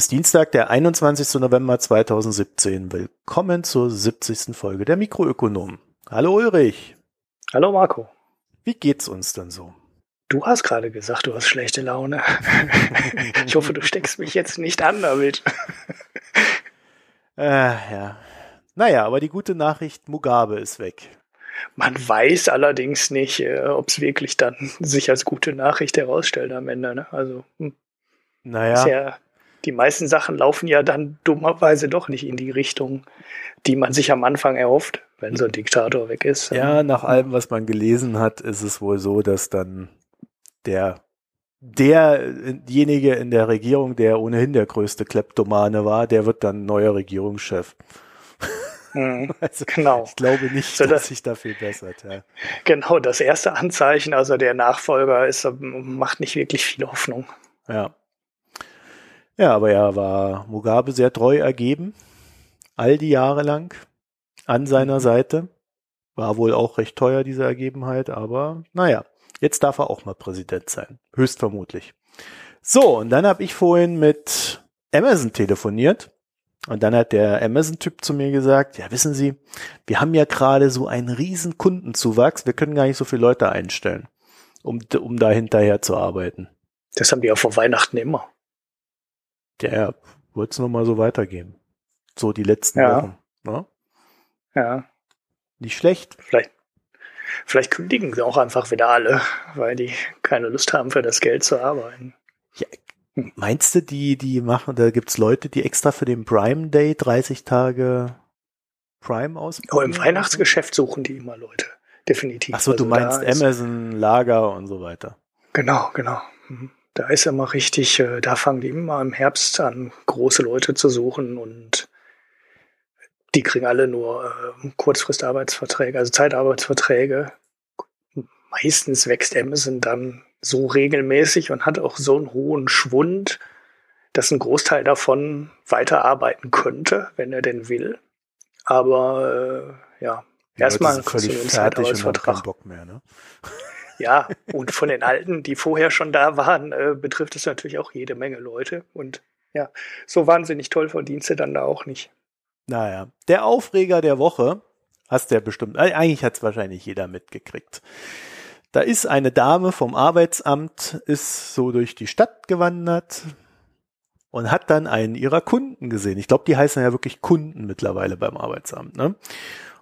Ist Dienstag, der 21. November 2017. Willkommen zur 70. Folge der Mikroökonomen. Hallo Ulrich. Hallo Marco. Wie geht's uns denn so? Du hast gerade gesagt, du hast schlechte Laune. ich hoffe, du steckst mich jetzt nicht an damit. äh, ja. Naja, aber die gute Nachricht, Mugabe ist weg. Man weiß allerdings nicht, äh, ob es wirklich dann sich als gute Nachricht herausstellt am Ende. Ne? Also, hm. naja. Ja, die meisten Sachen laufen ja dann dummerweise doch nicht in die Richtung, die man sich am Anfang erhofft, wenn so ein Diktator weg ist. Ja, nach allem, was man gelesen hat, ist es wohl so, dass dann der derjenige in der Regierung, der ohnehin der größte Kleptomane war, der wird dann neuer Regierungschef. Mhm, also, genau. Ich glaube nicht, so, dass sich da viel bessert. Ja. Genau, das erste Anzeichen, also der Nachfolger, ist, macht nicht wirklich viel Hoffnung. Ja. Ja, aber er war Mugabe sehr treu ergeben, all die Jahre lang an seiner mhm. Seite. War wohl auch recht teuer, diese Ergebenheit, aber naja, jetzt darf er auch mal Präsident sein. Höchstvermutlich. So, und dann habe ich vorhin mit Amazon telefoniert. Und dann hat der Amazon-Typ zu mir gesagt, ja, wissen Sie, wir haben ja gerade so einen riesen Kundenzuwachs, wir können gar nicht so viele Leute einstellen, um, um da hinterher zu arbeiten. Das haben die ja vor Weihnachten immer. Der wollte es nochmal so weitergeben. So die letzten ja. Wochen. Ne? Ja. Nicht schlecht. Vielleicht, vielleicht kündigen sie auch einfach wieder alle, weil die keine Lust haben, für das Geld zu arbeiten. Ja, meinst du, die, die machen, da gibt's Leute, die extra für den Prime Day 30 Tage Prime aus? Oh, im Weihnachtsgeschäft suchen die immer Leute. Definitiv. Ach so, also du meinst Amazon, Lager und so weiter. Genau, genau. Mhm. Da ist immer richtig, äh, da fangen die immer im Herbst an, große Leute zu suchen und die kriegen alle nur äh, Kurzfristarbeitsverträge, also Zeitarbeitsverträge. Meistens wächst Amazon dann so regelmäßig und hat auch so einen hohen Schwund, dass ein Großteil davon weiterarbeiten könnte, wenn er denn will. Aber äh, ja, erstmal völlig fertig und haben keinen Bock mehr, ne? Ja, und von den Alten, die vorher schon da waren, äh, betrifft es natürlich auch jede Menge Leute. Und ja, so wahnsinnig toll verdienst du dann da auch nicht. Naja, der Aufreger der Woche, hast du ja bestimmt, äh, eigentlich hat es wahrscheinlich jeder mitgekriegt. Da ist eine Dame vom Arbeitsamt, ist so durch die Stadt gewandert und hat dann einen ihrer Kunden gesehen. Ich glaube, die heißen ja wirklich Kunden mittlerweile beim Arbeitsamt. Ne?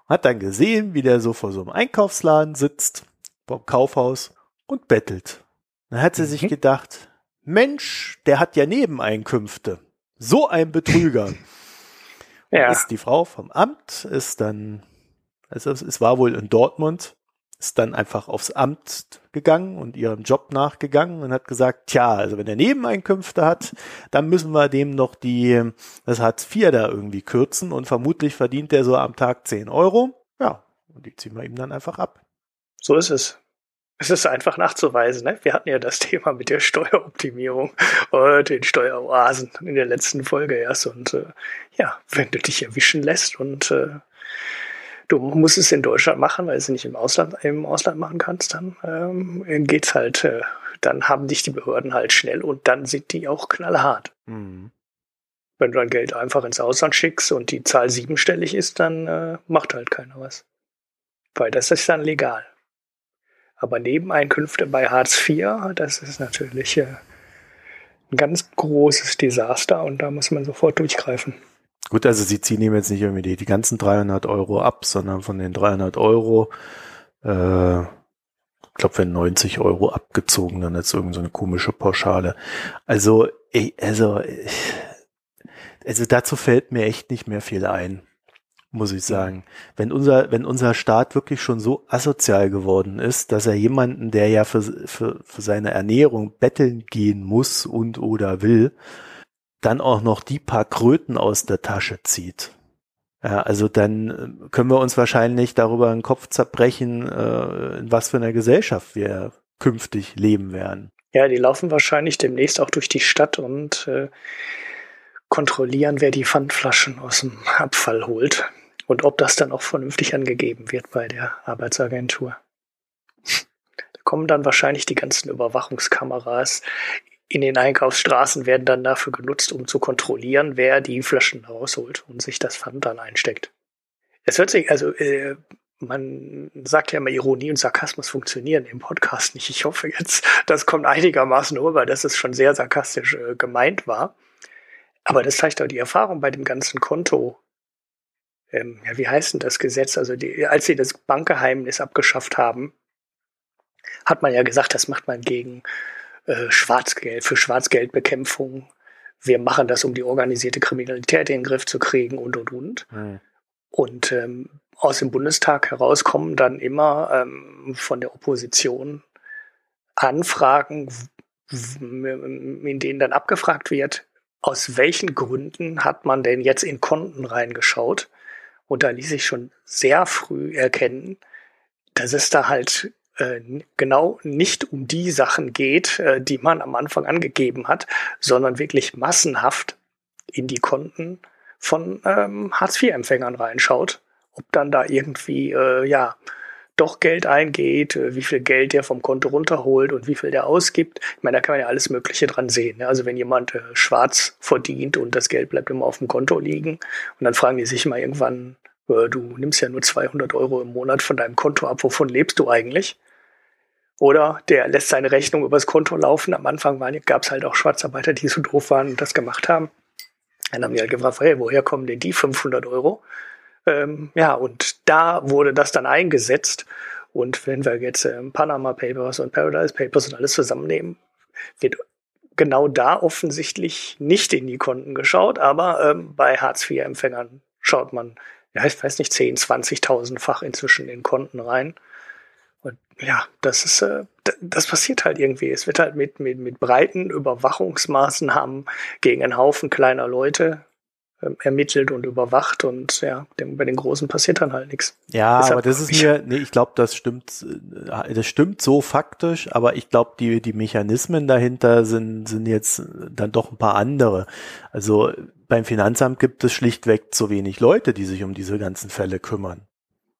Hat dann gesehen, wie der so vor so einem Einkaufsladen sitzt vom Kaufhaus und bettelt. Dann hat sie mhm. sich gedacht, Mensch, der hat ja Nebeneinkünfte. So ein Betrüger. ja. Ist die Frau vom Amt, ist dann, also es war wohl in Dortmund, ist dann einfach aufs Amt gegangen und ihrem Job nachgegangen und hat gesagt, tja, also wenn er Nebeneinkünfte hat, dann müssen wir dem noch die, das Hartz IV da irgendwie kürzen und vermutlich verdient er so am Tag 10 Euro. Ja, und die ziehen wir ihm dann einfach ab. So ist es. Es ist einfach nachzuweisen. Ne? Wir hatten ja das Thema mit der Steueroptimierung und den Steueroasen in der letzten Folge erst. Und äh, ja, wenn du dich erwischen lässt und äh, du musst es in Deutschland machen, weil du es nicht im Ausland, im Ausland machen kannst, dann ähm, geht's halt, äh, dann haben dich die Behörden halt schnell und dann sind die auch knallhart. Mhm. Wenn du dein Geld einfach ins Ausland schickst und die Zahl siebenstellig ist, dann äh, macht halt keiner was. Weil das ist dann legal. Aber Nebeneinkünfte bei Hartz IV, das ist natürlich äh, ein ganz großes Desaster und da muss man sofort durchgreifen. Gut, also sie ziehen ihm jetzt nicht irgendwie die, die ganzen 300 Euro ab, sondern von den 300 Euro, äh, ich glaube, wenn 90 Euro abgezogen, dann ist irgend so eine komische Pauschale. Also, ich, also, also dazu fällt mir echt nicht mehr viel ein muss ich sagen. Wenn unser, wenn unser Staat wirklich schon so asozial geworden ist, dass er jemanden, der ja für, für, für seine Ernährung betteln gehen muss und oder will, dann auch noch die paar Kröten aus der Tasche zieht. Ja, also dann äh, können wir uns wahrscheinlich darüber den Kopf zerbrechen, äh, in was für einer Gesellschaft wir künftig leben werden. Ja, die laufen wahrscheinlich demnächst auch durch die Stadt und äh, kontrollieren, wer die Pfandflaschen aus dem Abfall holt und ob das dann auch vernünftig angegeben wird bei der Arbeitsagentur. Da kommen dann wahrscheinlich die ganzen Überwachungskameras in den Einkaufsstraßen werden dann dafür genutzt, um zu kontrollieren, wer die Flaschen rausholt und sich das Pfand dann einsteckt. Es hört sich, also äh, man sagt ja immer, Ironie und Sarkasmus funktionieren im Podcast nicht. Ich hoffe jetzt, das kommt einigermaßen rüber, dass es schon sehr sarkastisch äh, gemeint war. Aber das zeigt auch die Erfahrung bei dem ganzen Konto. Ähm, ja, wie heißt denn das Gesetz? Also die, als sie das Bankgeheimnis abgeschafft haben, hat man ja gesagt, das macht man gegen äh, Schwarzgeld, für Schwarzgeldbekämpfung. Wir machen das, um die organisierte Kriminalität in den Griff zu kriegen und, und, und. Mhm. Und ähm, aus dem Bundestag herauskommen dann immer ähm, von der Opposition Anfragen, in denen dann abgefragt wird, aus welchen Gründen hat man denn jetzt in Konten reingeschaut? Und da ließ sich schon sehr früh erkennen, dass es da halt äh, genau nicht um die Sachen geht, äh, die man am Anfang angegeben hat, sondern wirklich massenhaft in die Konten von ähm, Hartz-IV-Empfängern reinschaut, ob dann da irgendwie äh, ja doch Geld eingeht, äh, wie viel Geld der vom Konto runterholt und wie viel der ausgibt. Ich meine, da kann man ja alles Mögliche dran sehen. Ne? Also wenn jemand äh, schwarz verdient und das Geld bleibt immer auf dem Konto liegen und dann fragen die sich mal irgendwann, äh, du nimmst ja nur 200 Euro im Monat von deinem Konto ab, wovon lebst du eigentlich? Oder der lässt seine Rechnung übers Konto laufen. Am Anfang gab es halt auch Schwarzarbeiter, die so doof waren und das gemacht haben. Dann haben wir halt gefragt, hey, woher kommen denn die 500 Euro? Ähm, ja, und da wurde das dann eingesetzt. Und wenn wir jetzt ähm, Panama Papers und Paradise Papers und alles zusammennehmen, wird genau da offensichtlich nicht in die Konten geschaut, aber ähm, bei Hartz-IV-Empfängern schaut man, ja, ich weiß nicht, 10, 20.000-fach inzwischen in Konten rein. Und ja, das ist, äh, das passiert halt irgendwie. Es wird halt mit, mit, mit breiten Überwachungsmaßnahmen gegen einen Haufen kleiner Leute ermittelt und überwacht und ja, dem, bei den Großen passiert dann halt nichts. Ja, Deshalb aber das ist mir, nee, ich glaube, das stimmt, äh, das stimmt so faktisch, aber ich glaube, die, die Mechanismen dahinter sind, sind jetzt dann doch ein paar andere. Also beim Finanzamt gibt es schlichtweg zu wenig Leute, die sich um diese ganzen Fälle kümmern.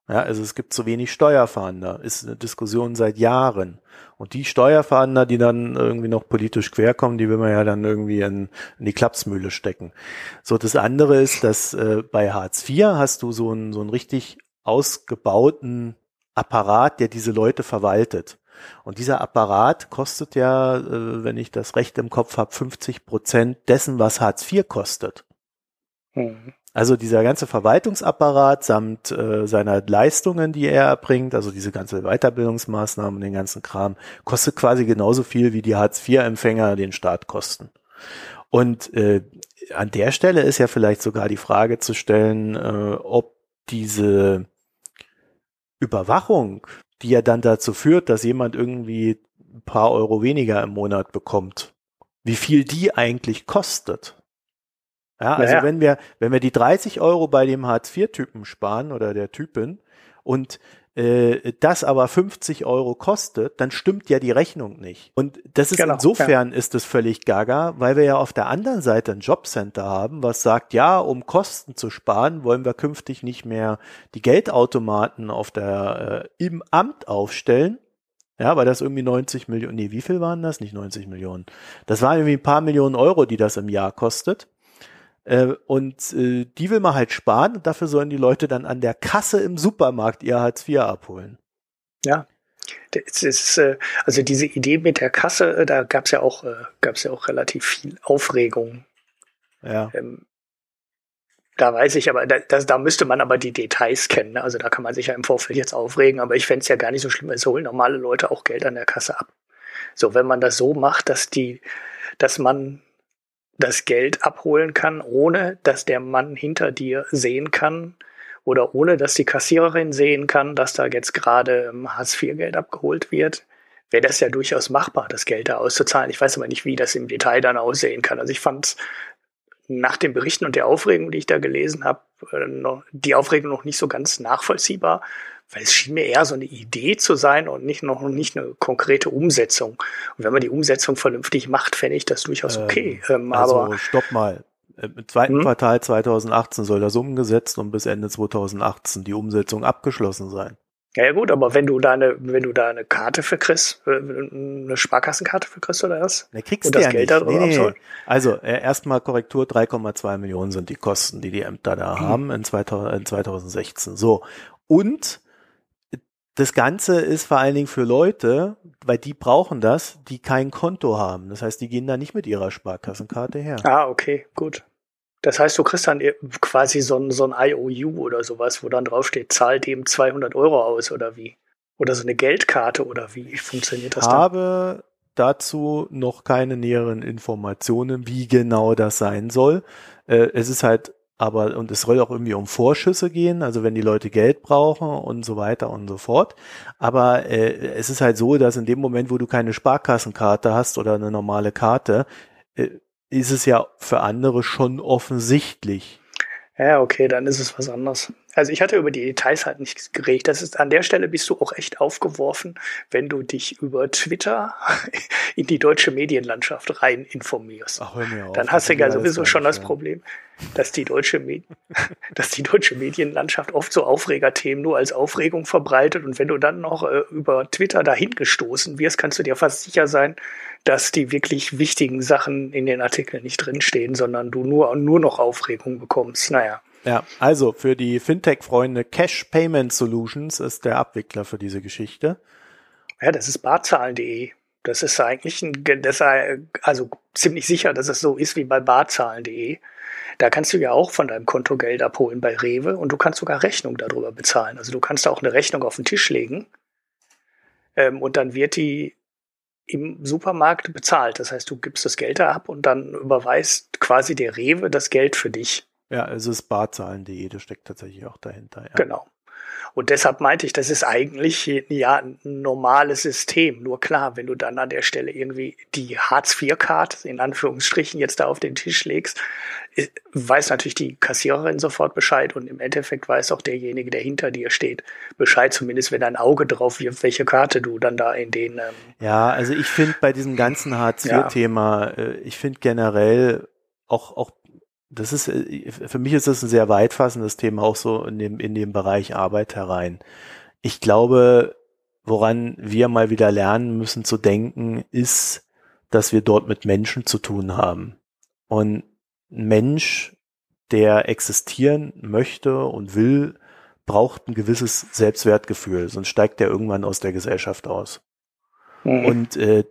Ja, also es gibt zu wenig Steuerfahnder, ist eine Diskussion seit Jahren. Und die Steuerfahnder, die dann irgendwie noch politisch querkommen, die will man ja dann irgendwie in, in die Klapsmühle stecken. So, das andere ist, dass äh, bei Hartz IV hast du so einen, so einen richtig ausgebauten Apparat, der diese Leute verwaltet. Und dieser Apparat kostet ja, äh, wenn ich das recht im Kopf habe, 50 Prozent dessen, was Hartz IV kostet. Mhm. Also dieser ganze Verwaltungsapparat samt äh, seiner Leistungen, die er erbringt, also diese ganze Weiterbildungsmaßnahmen und den ganzen Kram, kostet quasi genauso viel, wie die Hartz-IV-Empfänger den Staat kosten. Und äh, an der Stelle ist ja vielleicht sogar die Frage zu stellen, äh, ob diese Überwachung, die ja dann dazu führt, dass jemand irgendwie ein paar Euro weniger im Monat bekommt, wie viel die eigentlich kostet. Ja, also naja. wenn wir, wenn wir die 30 Euro bei dem Hartz-IV-Typen sparen oder der Typin und äh, das aber 50 Euro kostet, dann stimmt ja die Rechnung nicht. Und das ist genau, insofern ja. ist es völlig gaga, weil wir ja auf der anderen Seite ein Jobcenter haben, was sagt, ja, um Kosten zu sparen, wollen wir künftig nicht mehr die Geldautomaten auf der äh, im Amt aufstellen. Ja, weil das irgendwie 90 Millionen, nee, wie viel waren das? Nicht 90 Millionen. Das waren irgendwie ein paar Millionen Euro, die das im Jahr kostet. Äh, und äh, die will man halt sparen und dafür sollen die Leute dann an der Kasse im Supermarkt ihr Hartz IV abholen. Ja. Das ist, äh, also diese Idee mit der Kasse, äh, da gab es ja auch, äh, gab's ja auch relativ viel Aufregung. Ja. Ähm, da weiß ich aber, da, das, da müsste man aber die Details kennen. Ne? Also da kann man sich ja im Vorfeld jetzt aufregen, aber ich fände es ja gar nicht so schlimm. Es holen normale Leute auch Geld an der Kasse ab. So, wenn man das so macht, dass die, dass man das Geld abholen kann, ohne dass der Mann hinter dir sehen kann oder ohne dass die Kassiererin sehen kann, dass da jetzt gerade ähm, Hartz-IV-Geld abgeholt wird, wäre das ja durchaus machbar, das Geld da auszuzahlen. Ich weiß aber nicht, wie das im Detail dann aussehen kann. Also ich fand nach den Berichten und der Aufregung, die ich da gelesen habe, äh, die Aufregung noch nicht so ganz nachvollziehbar, weil es schien mir eher so eine Idee zu sein und nicht noch nicht eine konkrete Umsetzung. Und wenn man die Umsetzung vernünftig macht, fände ich das durchaus ähm, okay. Ähm, also aber stopp mal. Im zweiten hm? Quartal 2018 soll das umgesetzt und bis Ende 2018 die Umsetzung abgeschlossen sein. Ja, ja gut, aber wenn du da eine, wenn du da eine Karte für kriegst, äh, eine Sparkassenkarte für kriegst oder was? Ne, kriegst Und du das ja Geld nicht. Nee, nee, Also äh, erstmal Korrektur, 3,2 Millionen sind die Kosten, die die Ämter da haben in, 2000, in 2016. So. Und das Ganze ist vor allen Dingen für Leute, weil die brauchen das, die kein Konto haben. Das heißt, die gehen da nicht mit ihrer Sparkassenkarte her. Ah, okay, gut. Das heißt, du kriegst dann quasi so ein, so ein IOU oder sowas, wo dann draufsteht, zahl dem 200 Euro aus oder wie? Oder so eine Geldkarte oder wie funktioniert das dann? habe dazu noch keine näheren Informationen, wie genau das sein soll. Äh, es ist halt aber, und es soll auch irgendwie um Vorschüsse gehen, also wenn die Leute Geld brauchen und so weiter und so fort. Aber äh, es ist halt so, dass in dem Moment, wo du keine Sparkassenkarte hast oder eine normale Karte, äh, ist es ja für andere schon offensichtlich. Ja, okay, dann ist es was anderes. Also ich hatte über die Details halt nichts geredet. Das ist an der Stelle bist du auch echt aufgeworfen, wenn du dich über Twitter in die deutsche Medienlandschaft rein informierst. Ach, hör mir auf. Dann hast du ja sowieso schon das. Problem, dass die deutsche, Med dass die deutsche Medienlandschaft oft so Aufregerthemen nur als Aufregung verbreitet. Und wenn du dann noch äh, über Twitter dahin gestoßen wirst, kannst du dir fast sicher sein, dass die wirklich wichtigen Sachen in den Artikeln nicht drinstehen, sondern du nur, nur noch Aufregung bekommst. Naja. Ja, also für die Fintech-Freunde Cash Payment Solutions ist der Abwickler für diese Geschichte. Ja, das ist barzahlen.de. Das ist eigentlich ein, das ist also ziemlich sicher, dass es so ist wie bei barzahlen.de. Da kannst du ja auch von deinem Konto Geld abholen bei Rewe und du kannst sogar Rechnung darüber bezahlen. Also du kannst auch eine Rechnung auf den Tisch legen ähm, und dann wird die im Supermarkt bezahlt. Das heißt, du gibst das Geld da ab und dann überweist quasi der Rewe das Geld für dich. Ja, es ist barzahlen.de, das steckt tatsächlich auch dahinter. Ja. Genau. Und deshalb meinte ich, das ist eigentlich ja ein normales System. Nur klar, wenn du dann an der Stelle irgendwie die Hartz-IV-Card in Anführungsstrichen jetzt da auf den Tisch legst, weiß natürlich die Kassiererin sofort Bescheid und im Endeffekt weiß auch derjenige, der hinter dir steht, Bescheid, zumindest wenn ein Auge drauf wirft, welche Karte du dann da in den ähm, Ja, also ich finde bei diesem ganzen Hartz-IV-Thema, äh, ich finde generell auch, auch, das ist, äh, für mich ist das ein sehr weitfassendes Thema, auch so in dem, in dem Bereich Arbeit herein. Ich glaube, woran wir mal wieder lernen müssen zu denken, ist, dass wir dort mit Menschen zu tun haben. Und ein Mensch, der existieren möchte und will, braucht ein gewisses Selbstwertgefühl, sonst steigt er irgendwann aus der Gesellschaft aus und äh,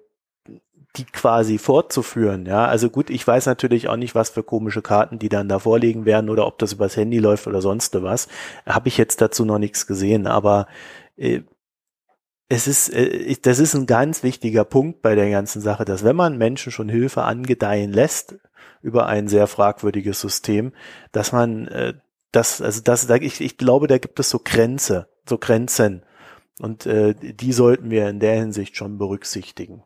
die quasi fortzuführen, ja. Also gut, ich weiß natürlich auch nicht, was für komische Karten die dann da vorlegen werden oder ob das übers Handy läuft oder sonst was. Habe ich jetzt dazu noch nichts gesehen, aber äh, es ist, äh, ich- das ist ein ganz wichtiger Punkt bei der ganzen Sache, dass wenn man Menschen schon Hilfe angedeihen lässt über ein sehr fragwürdiges System, dass man äh, das, also das, da- ich, ich glaube, da gibt es so Grenze, so Grenzen. Und äh, die sollten wir in der Hinsicht schon berücksichtigen.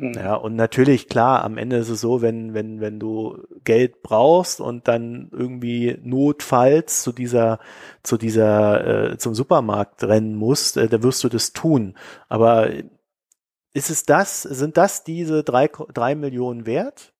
Mhm. Ja, und natürlich, klar, am Ende ist es so, wenn, wenn, wenn du Geld brauchst und dann irgendwie notfalls zu dieser, zu dieser, äh, zum Supermarkt rennen musst, äh, da wirst du das tun. Aber ist es das, sind das diese drei, drei Millionen wert?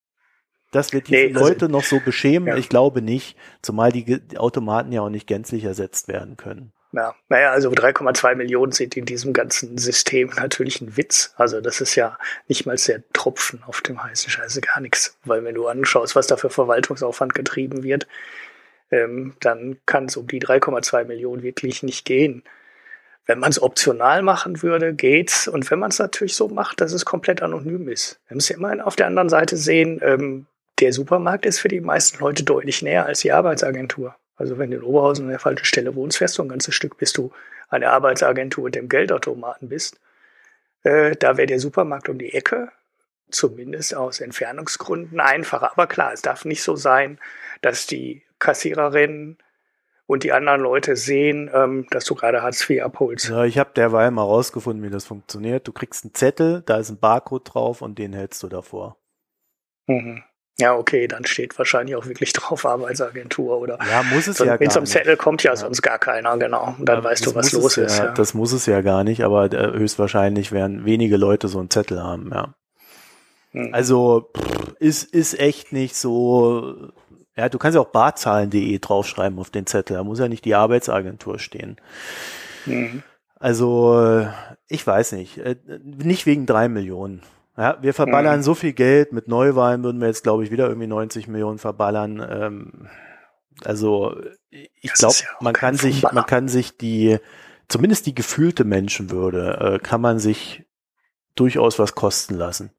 Dass wir diese Nee, also- Leute noch so beschämen? Ja. Ich glaube nicht, zumal die, die Automaten ja auch nicht gänzlich ersetzt werden können. Ja, naja, also 3,2 Millionen sind in diesem ganzen System natürlich ein Witz. Also das ist ja nicht mal der Tropfen auf dem heißen Scheiße, gar nichts. Weil wenn du anschaust, was da für Verwaltungsaufwand getrieben wird, ähm, dann kann es um die 3,2 Millionen wirklich nicht gehen. Wenn man es optional machen würde, geht's. Und wenn man es natürlich so macht, dass es komplett anonym ist. Wir müssen ja immer auf der anderen Seite sehen, ähm, der Supermarkt ist für die meisten Leute deutlich näher als die Arbeitsagentur. Also wenn du in Oberhausen an der falschen Stelle wohnst, fährst du ein ganzes Stück, bis du an der Arbeitsagentur und dem Geldautomaten bist. Äh, da wäre der Supermarkt um die Ecke, zumindest aus Entfernungsgründen einfacher. Aber klar, es darf nicht so sein, dass die Kassiererin und die anderen Leute sehen, ähm, dass du gerade Hartz IV abholst. Ja, ich habe derweil mal rausgefunden, wie das funktioniert. Du kriegst einen Zettel, da ist ein Barcode drauf und den hältst du davor. Mhm. Ja, okay, dann steht wahrscheinlich auch wirklich drauf Arbeitsagentur oder Ja, muss es so, ja mit so einem. Zettel kommt ja, Ja. sonst gar keiner, genau. Und dann Aber weißt du, was los ist. Ja, Ja. Das muss es ja gar nicht, aber äh, höchstwahrscheinlich werden wenige Leute so einen Zettel haben, ja. Mhm. Also pff, ist, ist echt nicht so. Ja, du kannst ja auch barzahlen.de draufschreiben auf den Zettel. Da muss ja nicht die Arbeitsagentur stehen. Mhm. Also, ich weiß nicht. Äh, nicht wegen drei Millionen. Ja, wir verballern mhm. so viel Geld. Mit Neuwahlen würden wir jetzt, glaube ich, wieder irgendwie 90 Millionen verballern. Ähm, also, ich glaube, ja man kann sich, man kann sich die, zumindest die gefühlte Menschenwürde, äh, kann man sich durchaus was kosten lassen.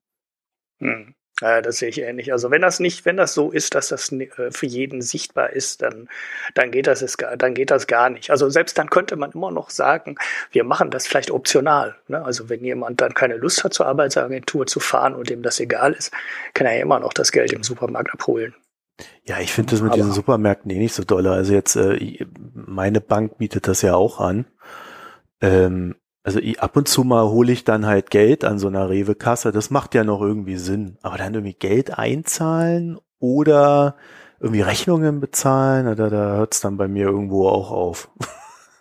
Hm. Ja, das sehe ich ähnlich. Also wenn das nicht, wenn das so ist, dass das äh, für jeden sichtbar ist, dann, dann geht das dann geht das gar nicht. Also selbst dann könnte man immer noch sagen, wir machen das vielleicht optional. Ne? Also wenn jemand dann keine Lust hat, zur Arbeitsagentur zu fahren und dem das egal ist, kann er ja immer noch das Geld im Supermarkt abholen. Ja, ich finde das mit Aber diesen Supermärkten eh nicht so doll. Also jetzt, äh, meine Bank bietet das ja auch an. Ähm, also ich, ab und zu mal hole ich dann halt Geld an so einer Rewe-Kasse. Das macht ja noch irgendwie Sinn. Aber dann irgendwie Geld einzahlen oder irgendwie Rechnungen bezahlen, da, da hört es dann bei mir irgendwo auch auf.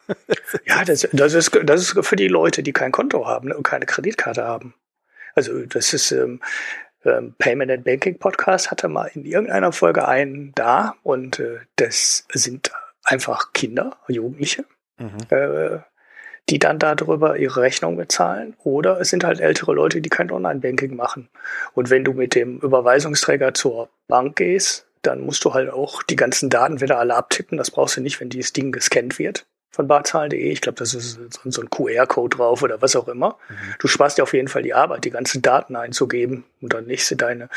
ja, das, das, ist, das ist für die Leute, die kein Konto haben ne, und keine Kreditkarte haben. Also das ist ähm, ähm, Payment and Banking Podcast hatte mal in irgendeiner Folge einen da und äh, das sind einfach Kinder, Jugendliche. Mhm. Äh, die dann darüber ihre Rechnung bezahlen. Oder es sind halt ältere Leute, die kein Online-Banking machen. Und wenn du mit dem Überweisungsträger zur Bank gehst, dann musst du halt auch die ganzen Daten wieder alle abtippen. Das brauchst du nicht, wenn dieses Ding gescannt wird von barzahlen.de. Ich glaube, das ist so ein QR-Code drauf oder was auch immer. Mhm. Du sparst dir auf jeden Fall die Arbeit, die ganzen Daten einzugeben und dann legst du deine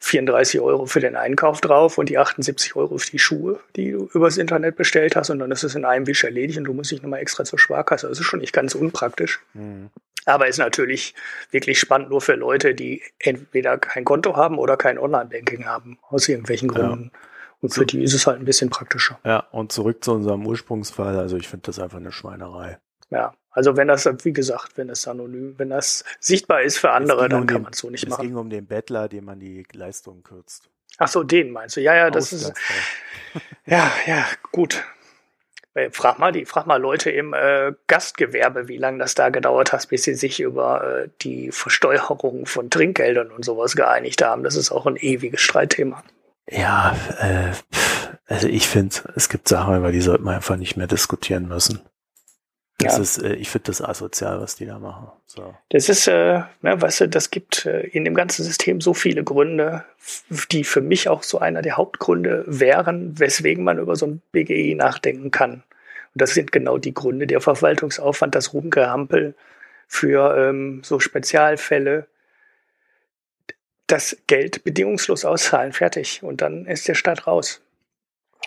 34 Euro für den Einkauf drauf und die 78 Euro für die Schuhe, die du übers Internet bestellt hast und dann ist es in einem Wisch erledigt und du musst dich nochmal extra zur Sparkasse. Das ist schon nicht ganz unpraktisch. Mhm. Aber ist natürlich wirklich spannend nur für Leute, die entweder kein Konto haben oder kein Online-Banking haben, aus irgendwelchen Gründen. Ja. Und für die ist es halt ein bisschen praktischer. Ja, und zurück zu unserem Ursprungsfall. Also ich finde das einfach eine Schweinerei. Ja, also wenn das, wie gesagt, wenn das anonym, wenn das sichtbar ist für andere, dann um kann man es so nicht machen. Es ging um den Bettler, dem man die Leistung kürzt. Ach so, den meinst du? Ja, ja, das ist. Ja, ja, gut. Äh, frag mal die, frag mal Leute im äh, Gastgewerbe, wie lange das da gedauert hat, bis sie sich über äh, die Versteuerung von Trinkgeldern und sowas geeinigt haben. Das ist auch ein ewiges Streitthema. Ja, äh, also ich finde, es gibt Sachen, über die sollte man einfach nicht mehr diskutieren müssen. Das ja. ist, äh, ich finde das asozial, was die da machen. So. Das ist, äh, ne, weißt du, das gibt äh, in dem ganzen System so viele Gründe, die für mich auch so einer der Hauptgründe wären, weswegen man über so ein BGE nachdenken kann. Und das sind genau die Gründe, der Verwaltungsaufwand, das Rumgehampel für ähm, so Spezialfälle, das Geld bedingungslos auszahlen, fertig. Und dann ist der Staat raus.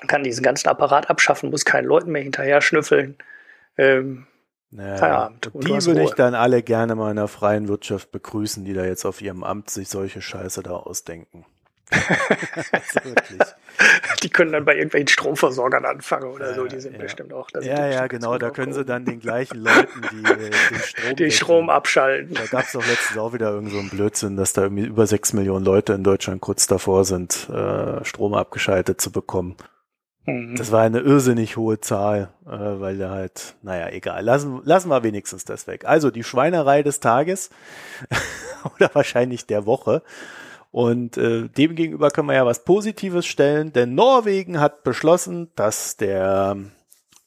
kann diesen ganzen Apparat abschaffen, muss keinen Leuten mehr hinterher schnüffeln ähm, naja, Feierabend. Die würde ich dann alle gerne mal in der freien Wirtschaft begrüßen, die da jetzt auf ihrem Amt sich solche Scheiße da ausdenken. also die können dann bei irgendwelchen Stromversorgern anfangen oder so, die sind ja. bestimmt auch. ja, ja, genau, da können sie dann den gleichen Leuten, die äh, den Strom, den Strom abschalten. Da gab es doch letztens auch wieder irgend so einen Blödsinn, dass da irgendwie über sechs Millionen Leute in Deutschland kurz davor sind, äh, Strom abgeschaltet zu bekommen. Mhm. Das war eine irrsinnig hohe Zahl, äh, weil da halt, naja, egal. Lassen, lassen wir wenigstens das weg. Also die Schweinerei des Tages oder wahrscheinlich der Woche. Und äh, dem gegenüber können wir ja was Positives stellen, denn Norwegen hat beschlossen, dass der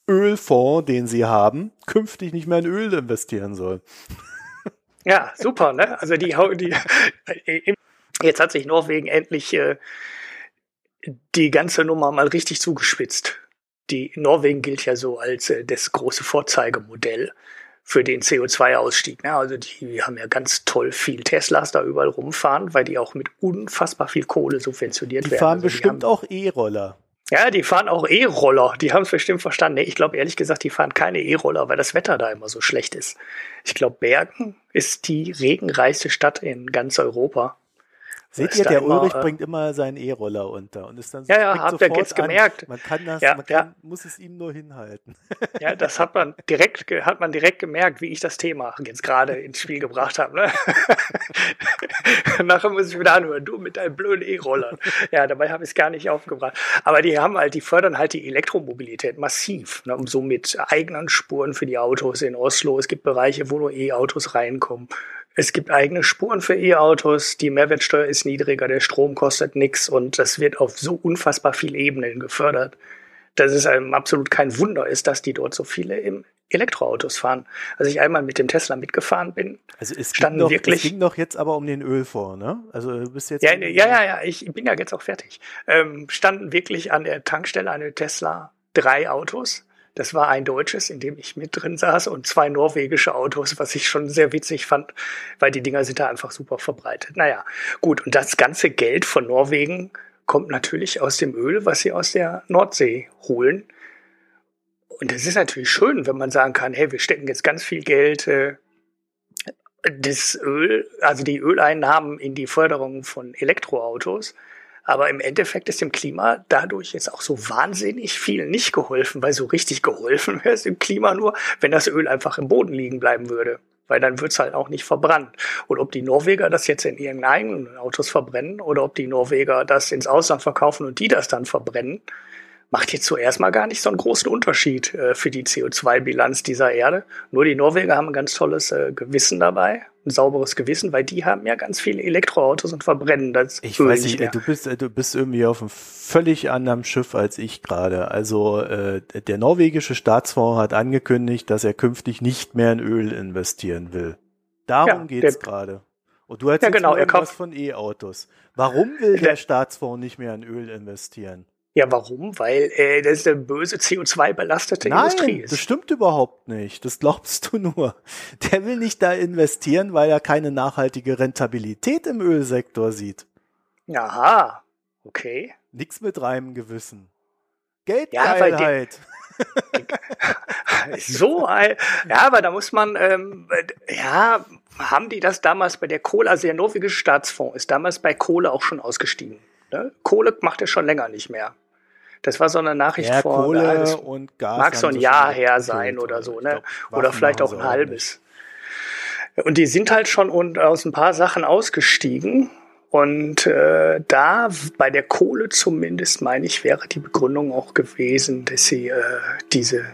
Ölfonds, den sie haben, künftig nicht mehr in Öl investieren soll. Ja, super, ne? Also die, die jetzt hat sich Norwegen endlich äh, die ganze Nummer mal richtig zugespitzt. Die Norwegen gilt ja so als äh, das große Vorzeigemodell für den CO2-Ausstieg. Ne? Also die haben ja ganz toll viel Teslas da überall rumfahren, weil die auch mit unfassbar viel Kohle subventioniert die werden. Fahren also bestimmt auch E-Roller. Ja, die fahren auch E-Roller. Die haben es bestimmt verstanden. Nee, ich glaube ehrlich gesagt, die fahren keine E-Roller, weil das Wetter da immer so schlecht ist. Ich glaube, Bergen ist die regenreichste Stadt in ganz Europa. Seht ihr, der Ulrich äh, bringt immer seinen E-Roller unter und ist dann Ja, ja, habt ihr jetzt gemerkt. Man kann das, ja, man kann, ja. muss es ihm nur hinhalten. Ja, das hat man direkt, hat man direkt gemerkt, wie ich das Thema jetzt gerade ins Spiel gebracht habe. Ne? Nachher muss ich wieder anhören, du mit deinem blöden E-Roller. Ja, dabei habe ich es gar nicht aufgebracht. Aber die haben halt, die fördern halt die Elektromobilität massiv, ne? um so mit eigenen Spuren für die Autos in Oslo. Es gibt Bereiche, wo nur E-Autos reinkommen es gibt eigene Spuren für E-Autos, die Mehrwertsteuer ist niedriger, der Strom kostet nichts und das wird auf so unfassbar vielen Ebenen gefördert. dass es einem absolut kein Wunder ist, dass die dort so viele im Elektroautos fahren. Als ich einmal mit dem Tesla mitgefahren bin, Also es Standen ging, doch, wirklich- es ging doch jetzt aber um den Ölfonds, ne? Also du bist jetzt ja, ja, ja, ja, ich bin ja jetzt auch fertig, ähm, standen wirklich an der Tankstelle eine Tesla drei Autos. Das war ein deutsches, in dem ich mit drin saß, und zwei norwegische Autos, was ich schon sehr witzig fand, weil die Dinger sind da einfach super verbreitet. Naja, gut, und das ganze Geld von Norwegen kommt natürlich aus dem Öl, was sie aus der Nordsee holen. Und das ist natürlich schön, wenn man sagen kann, hey, wir stecken jetzt ganz viel Geld äh, das Öl, also die Öleinnahmen in die Förderung von Elektroautos. Aber im Endeffekt ist dem Klima dadurch jetzt auch so wahnsinnig viel nicht geholfen, weil so richtig geholfen wäre es dem Klima nur, wenn das Öl einfach im Boden liegen bleiben würde. Weil dann wird's halt auch nicht verbrannt. Und ob die Norweger das jetzt in ihren eigenen Autos verbrennen oder ob die Norweger das ins Ausland verkaufen und die das dann verbrennen, macht jetzt zuerst mal gar nicht so einen großen Unterschied äh, für die CO2-Bilanz dieser Erde. Nur die Norweger haben ein ganz tolles äh, Gewissen dabei, ein sauberes Gewissen, weil die haben ja ganz viele Elektroautos und verbrennen das Ich weiß nicht, mehr. du bist, äh, du bist irgendwie auf einem völlig anderen Schiff als ich gerade. Also äh, der norwegische Staatsfonds hat angekündigt, dass er künftig nicht mehr in Öl investieren will. Darum Ja, geht's der- gerade. Und du erzählst genau, mir er irgendwas von E-Autos. Warum will der Der- Staatsfonds nicht mehr in Öl investieren? Ja, warum? Weil äh, das eine böse CO2-belastete Industrie ist. das stimmt überhaupt nicht. Das glaubst du nur. Der will nicht da investieren, weil er keine nachhaltige Rentabilität im Ölsektor sieht. Aha, okay. Nix mit reinem Gewissen. Ja, Geldgeilheit. So, ein- ja, aber da muss man, ähm, äh, ja, haben die das damals bei der Kohle, also der norwegische Staatsfonds ist damals bei Kohle auch schon ausgestiegen. Ne? Kohle macht er schon länger nicht mehr. Das war so eine Nachricht ja, vor, Kohle ja, und Gas. mag so ein Jahr her sein oder so, ne? glaub, Oder vielleicht auch ein halbes. Und die sind halt schon und aus ein paar Sachen ausgestiegen. Und äh, da bei der Kohle zumindest, meine ich, wäre die Begründung auch gewesen, dass sie äh, diese,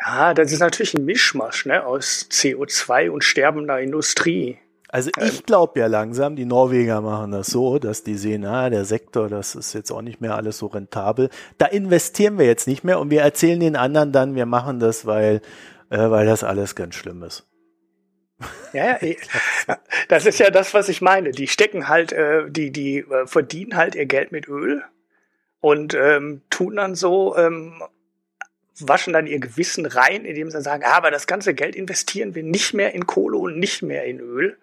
ja, das ist natürlich ein Mischmasch ne, aus CO2 und sterbender Industrie. Also Ähm. ich glaube ja langsam, die Norweger machen das so, dass die sehen, ah, der Sektor, das ist jetzt auch nicht mehr alles so rentabel. Da investieren wir jetzt nicht mehr und wir erzählen den anderen dann, wir machen das, weil, äh, weil das alles ganz schlimm ist. Ja, ja, eh. das ist ja das, was ich meine. Die stecken halt, äh, die, die äh, verdienen halt ihr Geld mit Öl und ähm, tun dann so, ähm, waschen dann ihr Gewissen rein, indem sie sagen, ah, aber das ganze Geld investieren wir nicht mehr in Kohle und nicht mehr in Öl.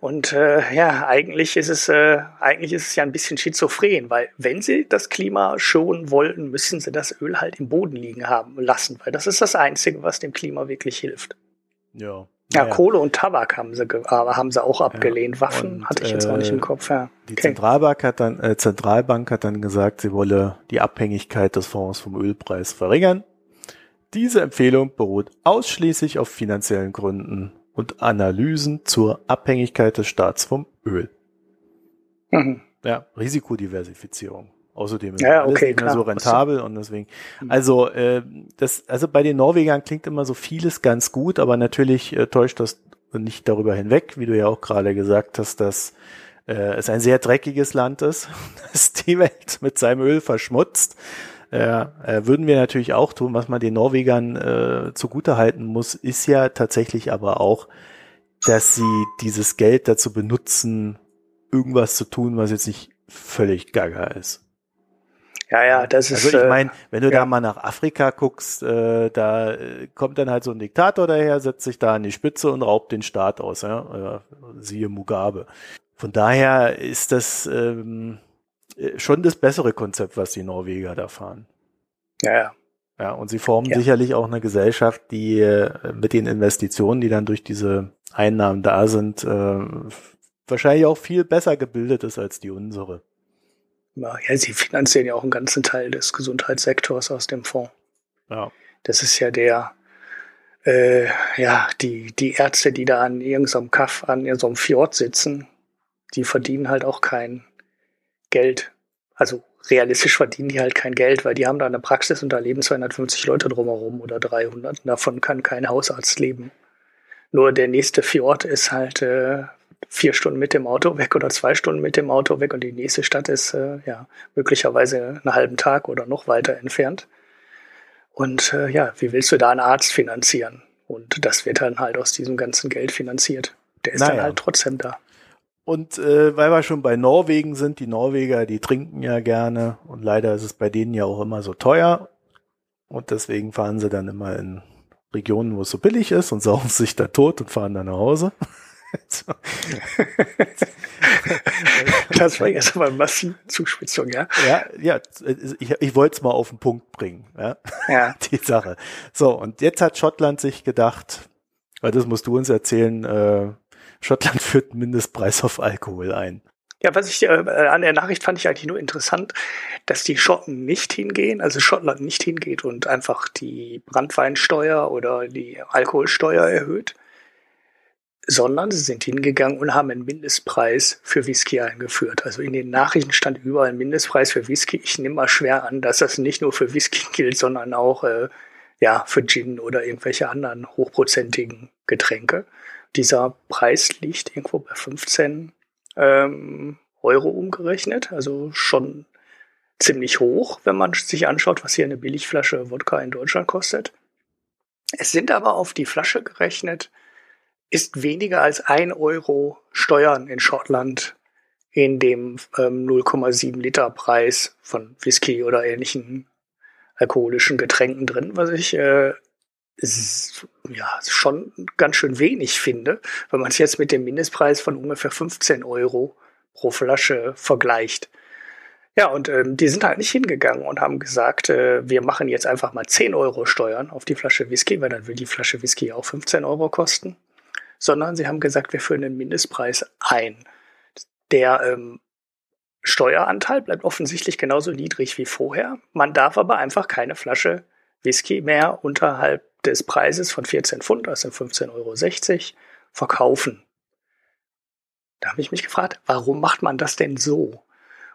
Und äh, ja, eigentlich ist es äh, eigentlich ist es ja ein bisschen schizophren, weil wenn sie das Klima schonen wollten, müssen sie das Öl halt im Boden liegen haben lassen, weil das ist das Einzige, was dem Klima wirklich hilft. Ja. Ja, Naja. Kohle und Tabak haben sie, aber haben sie auch abgelehnt. Waffen und, hatte ich jetzt auch nicht äh, im Kopf. Ja. Die Okay. Zentralbank hat dann, äh, Zentralbank hat dann gesagt, sie wolle die Abhängigkeit des Fonds vom Ölpreis verringern. Diese Empfehlung beruht ausschließlich auf finanziellen Gründen und Analysen zur Abhängigkeit des Staats vom Öl. Mhm. Ja, Risikodiversifizierung. Außerdem ist Ja, alles okay, nicht mehr so rentabel und deswegen. Also äh, das, also bei den Norwegern klingt immer so vieles ganz gut, aber natürlich äh, täuscht das nicht darüber hinweg, wie du ja auch gerade gesagt hast, dass äh, es ein sehr dreckiges Land ist, das die Welt mit seinem Öl verschmutzt. Äh, äh, würden wir natürlich auch tun, was man den Norwegern äh, zugutehalten muss, ist ja tatsächlich aber auch, dass sie dieses Geld dazu benutzen, irgendwas zu tun, was jetzt nicht völlig gaga ist. Ja, ja, das ist. Also ich äh, meine, wenn du ja. da mal nach Afrika guckst, äh, da äh, kommt dann halt so ein Diktator daher, setzt sich da an die Spitze und raubt den Staat aus, ja? Äh, siehe Mugabe. Von daher ist das ähm, äh, schon das bessere Konzept, was die Norweger da fahren. ja, ja. Ja, und sie formen Ja. sicherlich auch eine Gesellschaft, die äh, mit den Investitionen, die dann durch diese Einnahmen da sind, äh, wahrscheinlich auch viel besser gebildet ist als die unsere. Ja, ja, sie finanzieren ja auch einen ganzen Teil des Gesundheitssektors aus dem Fonds. Ja. Das ist ja der, äh, ja, die, die Ärzte, die da an irgendeinem Kaff, an irgendeinem Fjord sitzen, die verdienen halt auch kein Geld. Also realistisch verdienen die halt kein Geld, weil die haben da eine Praxis und da leben 250 Leute drumherum oder 300. Und davon kann kein Hausarzt leben. Nur der nächste Fjord ist halt äh, vier Stunden mit dem Auto weg oder zwei Stunden mit dem Auto weg und die nächste Stadt ist äh, ja möglicherweise einen halben Tag oder noch weiter entfernt. Und äh, ja, wie willst du da einen Arzt finanzieren? Und das wird dann halt aus diesem ganzen Geld finanziert. Der ist naja. dann halt trotzdem da. Und äh, weil wir schon bei Norwegen sind, die Norweger, die trinken ja gerne und leider ist es bei denen ja auch immer so teuer. Und deswegen fahren sie dann immer in Regionen, wo es so billig ist und saugen sich da tot und fahren dann nach Hause. das war jetzt aber massive Zuspitzung, ja? Ja, ja, ich, ich wollte es mal auf den Punkt bringen, ja? ja. Die Sache. So, und jetzt hat Schottland sich gedacht, weil das musst du uns erzählen, äh, Schottland führt einen Mindestpreis auf Alkohol ein. Ja, was ich äh, an der Nachricht fand ich eigentlich nur interessant, dass die Schotten nicht hingehen, also Schottland nicht hingeht und einfach die Brandweinsteuer oder die Alkoholsteuer erhöht, sondern sie sind hingegangen und haben einen Mindestpreis für Whisky eingeführt. Also in den Nachrichten stand überall Mindestpreis für Whisky. Ich nehme mal schwer an, dass das nicht nur für Whisky gilt, sondern auch äh, ja für Gin oder irgendwelche anderen hochprozentigen Getränke. Dieser Preis liegt irgendwo bei 15 ähm, Euro umgerechnet, also schon ziemlich hoch, wenn man sich anschaut, was hier eine Billigflasche Wodka in Deutschland kostet. Es sind aber auf die Flasche gerechnet, ist weniger als ein Euro Steuern in Schottland in dem ähm, 0,7 Liter Preis von Whisky oder ähnlichen alkoholischen Getränken drin, was ich äh, ja, schon ganz schön wenig finde, wenn man es jetzt mit dem Mindestpreis von ungefähr 15 Euro pro Flasche vergleicht. Ja, und ähm, die sind halt nicht hingegangen und haben gesagt, äh, wir machen jetzt einfach mal 10 Euro Steuern auf die Flasche Whisky, weil dann will die Flasche Whisky auch 15 Euro kosten. Sondern sie haben gesagt, wir führen den Mindestpreis ein. Der ähm, Steueranteil bleibt offensichtlich genauso niedrig wie vorher. Man darf aber einfach keine Flasche Whisky mehr unterhalb des Preises von 14 Pfund, also 15,60 Euro, verkaufen. Da habe ich mich gefragt, warum macht man das denn so?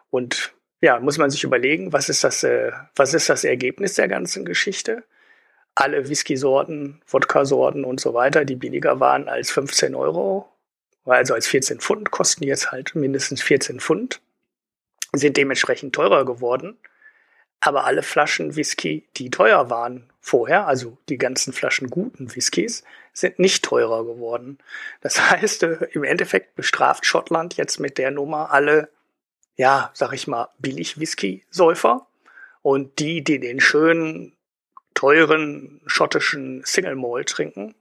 Und ja, muss man sich überlegen, was ist das, äh, was ist das Ergebnis der ganzen Geschichte? Alle Whisky-Sorten, Wodka-Sorten und so weiter, die billiger waren als 15 Euro, also als 14 Pfund, kosten jetzt halt mindestens 14 Pfund, sind dementsprechend teurer geworden. Aber alle Flaschen Whisky, die teuer waren vorher, also die ganzen Flaschen guten Whiskys, sind nicht teurer geworden. Das heißt, äh, im Endeffekt bestraft Schottland jetzt mit der Nummer alle, ja, sag ich mal, billig Whisky-Säufer und die, die den schönen, teuren schottischen Single Malt trinken,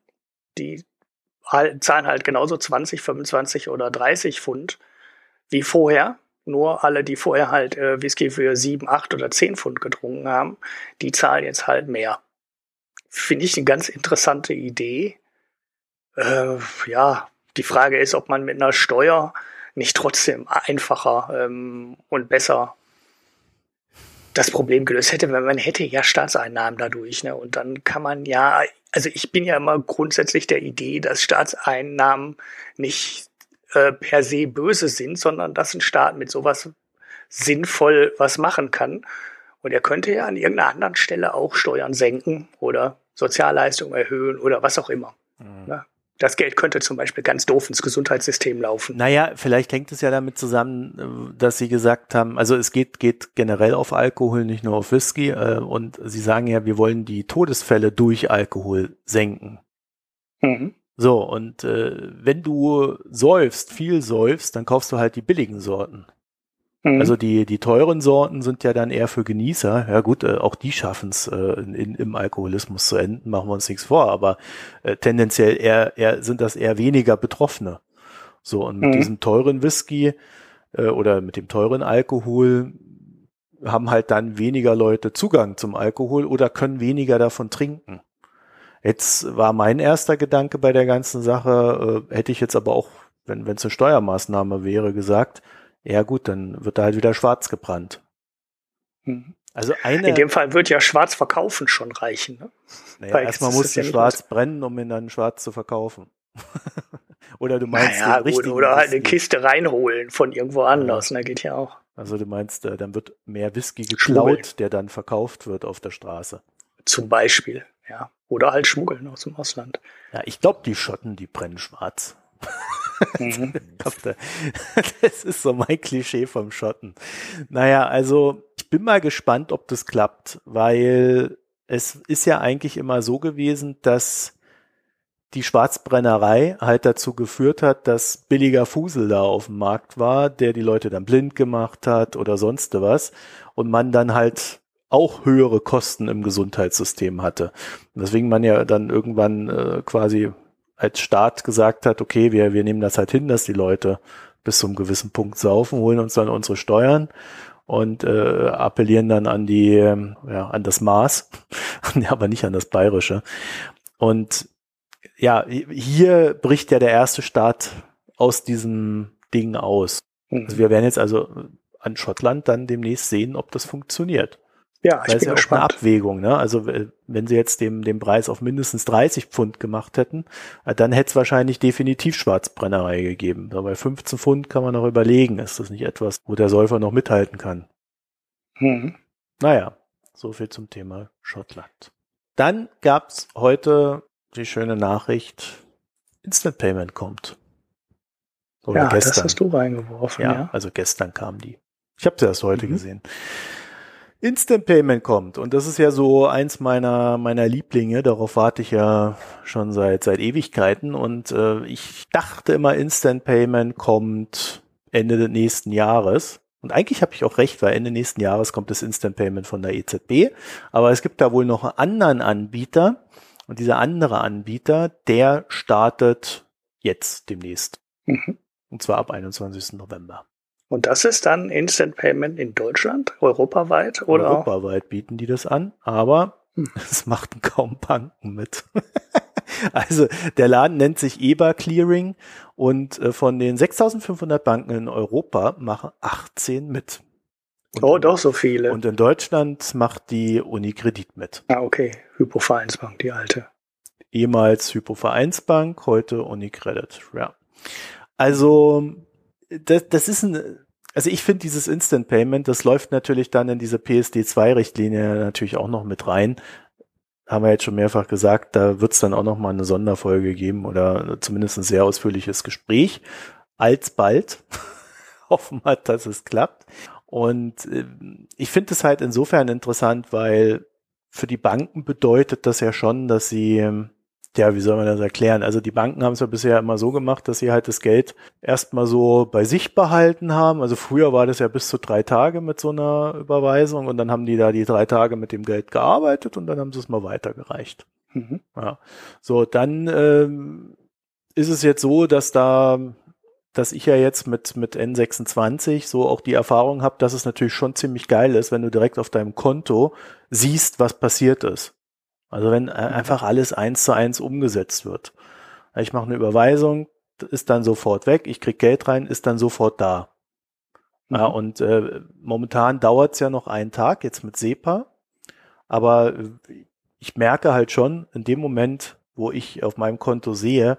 die zahlen halt genauso 20, 25 oder 30 Pfund wie vorher. Nur alle, die vorher halt äh, Whisky für 7, 8 oder 10 Pfund getrunken haben, die zahlen jetzt halt mehr. Finde ich eine ganz interessante Idee. Äh, ja, die Frage ist, ob man mit einer Steuer nicht trotzdem einfacher ähm, und besser das Problem gelöst hätte, weil man hätte ja Staatseinnahmen dadurch, ne? Und dann kann man ja, also ich bin ja immer grundsätzlich der Idee, dass Staatseinnahmen nicht äh, per se böse sind, sondern dass ein Staat mit sowas sinnvoll was machen kann. Und er könnte ja an irgendeiner anderen Stelle auch Steuern senken oder Sozialleistungen erhöhen oder was auch immer. Mhm. Ne? Das Geld könnte zum Beispiel ganz doof ins Gesundheitssystem laufen. Naja, vielleicht hängt es ja damit zusammen, dass Sie gesagt haben, also es geht, geht generell auf Alkohol, nicht nur auf Whisky. Äh, und Sie sagen ja, wir wollen die Todesfälle durch Alkohol senken. Mhm. So, und äh, wenn du säufst, viel säufst, dann kaufst du halt die billigen Sorten. Mhm. Also die, die teuren Sorten sind ja dann eher für Genießer. Ja gut, äh, auch die schaffen es äh, in, im Alkoholismus zu enden, machen wir uns nichts vor, aber äh, tendenziell eher, eher sind das eher weniger Betroffene. So, und mit mhm. diesem teuren Whisky äh, oder mit dem teuren Alkohol haben halt dann weniger Leute Zugang zum Alkohol oder können weniger davon trinken. Jetzt war mein erster Gedanke bei der ganzen Sache, äh, hätte ich jetzt aber auch, wenn es eine Steuermaßnahme wäre, gesagt, ja gut, dann wird da halt wieder schwarz gebrannt. Mhm. Also eine, In dem Fall wird ja schwarz verkaufen schon reichen. Ne? Naja, erstmal muss sie schwarz gut. brennen, um ihn dann schwarz zu verkaufen. oder du meinst naja, den richtigen Oder halt eine Kiste reinholen von irgendwo anders, ja. ne, geht ja auch. Also du meinst, äh, dann wird mehr Whisky geklaut, der dann verkauft wird auf der Straße. Zum Beispiel, ja. Oder halt schmuggeln aus dem Ausland. Ja, ich glaube, die Schotten, die brennen schwarz. Mhm. das ist so mein Klischee vom Schotten. Naja, also ich bin mal gespannt, ob das klappt, weil es ist ja eigentlich immer so gewesen, dass die Schwarzbrennerei halt dazu geführt hat, dass billiger Fusel da auf dem Markt war, der die Leute dann blind gemacht hat oder sonst was und man dann halt auch höhere Kosten im Gesundheitssystem hatte. Deswegen man ja dann irgendwann äh, quasi als Staat gesagt hat, okay, wir, wir nehmen das halt hin, dass die Leute bis zu einem gewissen Punkt saufen, holen uns dann unsere Steuern und äh, appellieren dann an die, ja, an das Maß, aber nicht an das Bayerische. Und ja, hier bricht ja der erste Staat aus diesem Ding aus. Mhm. Also wir werden jetzt also an Schottland dann demnächst sehen, ob das funktioniert. Ja, ich Weil bin ja gespannt. Auch eine Abwägung, ne? Also wenn sie jetzt dem, dem Preis auf mindestens 30 Pfund gemacht hätten, äh, dann hätte es wahrscheinlich definitiv Schwarzbrennerei gegeben. Aber bei 15 Pfund kann man noch überlegen, ist das nicht etwas, wo der Säufer noch mithalten kann. Mhm. Naja, so viel zum Thema Schottland. Dann gab's heute die schöne Nachricht, Instant Payment kommt. Oder ja, gestern. das hast du reingeworfen. Ja, ja. also gestern kam die. Ich habe sie erst heute mhm. gesehen. Instant Payment kommt und das ist ja so eins meiner meiner Lieblinge. Darauf warte ich ja schon seit seit Ewigkeiten und äh, ich dachte immer Instant Payment kommt Ende des nächsten Jahres. Und eigentlich habe ich auch recht, weil Ende nächsten Jahres kommt das Instant Payment von der EZB. Aber es gibt da wohl noch einen anderen Anbieter, und dieser andere Anbieter, der startet jetzt demnächst. Mhm. Und zwar ab 21. November. Und das ist dann Instant Payment in Deutschland, europaweit oder? Europaweit bieten die das an, aber hm. es machten kaum Banken mit. also der Laden nennt sich EBA Clearing und äh, von den 6500 Banken in Europa machen 18 mit. Und oh, doch so viele. Und in Deutschland macht die Unikredit mit. Ah, okay. Hypovereinsbank, die alte. Ehemals Hypovereinsbank, heute Unicredit, ja. Also, das, das ist ein, also ich finde dieses Instant Payment, das läuft natürlich dann in diese PSD2-Richtlinie natürlich auch noch mit rein. Haben wir jetzt schon mehrfach gesagt, da wird es dann auch noch mal eine Sonderfolge geben oder zumindest ein sehr ausführliches Gespräch. Alsbald. Hoffen wir, dass es klappt. Und äh, ich finde es halt insofern interessant, weil für die Banken bedeutet das ja schon, dass sie, ähm, ja, wie soll man das erklären? Also die Banken haben es ja bisher immer so gemacht, dass sie halt das Geld erstmal so bei sich behalten haben. Also früher war das ja bis zu drei Tage mit so einer Überweisung und dann haben die da die drei Tage mit dem Geld gearbeitet und dann haben sie es mal weitergereicht. Mhm. Ja. So, dann ähm, ist es jetzt so, dass da dass ich ja jetzt mit, mit N26 so auch die Erfahrung habe, dass es natürlich schon ziemlich geil ist, wenn du direkt auf deinem Konto siehst, was passiert ist. Also wenn äh, mhm. einfach alles eins zu eins umgesetzt wird. Ich mache eine Überweisung, ist dann sofort weg, ich krieg Geld rein, ist dann sofort da. Mhm. Ja, und äh, momentan dauert es ja noch einen Tag, jetzt mit SEPA, aber ich merke halt schon, in dem Moment, wo ich auf meinem Konto sehe,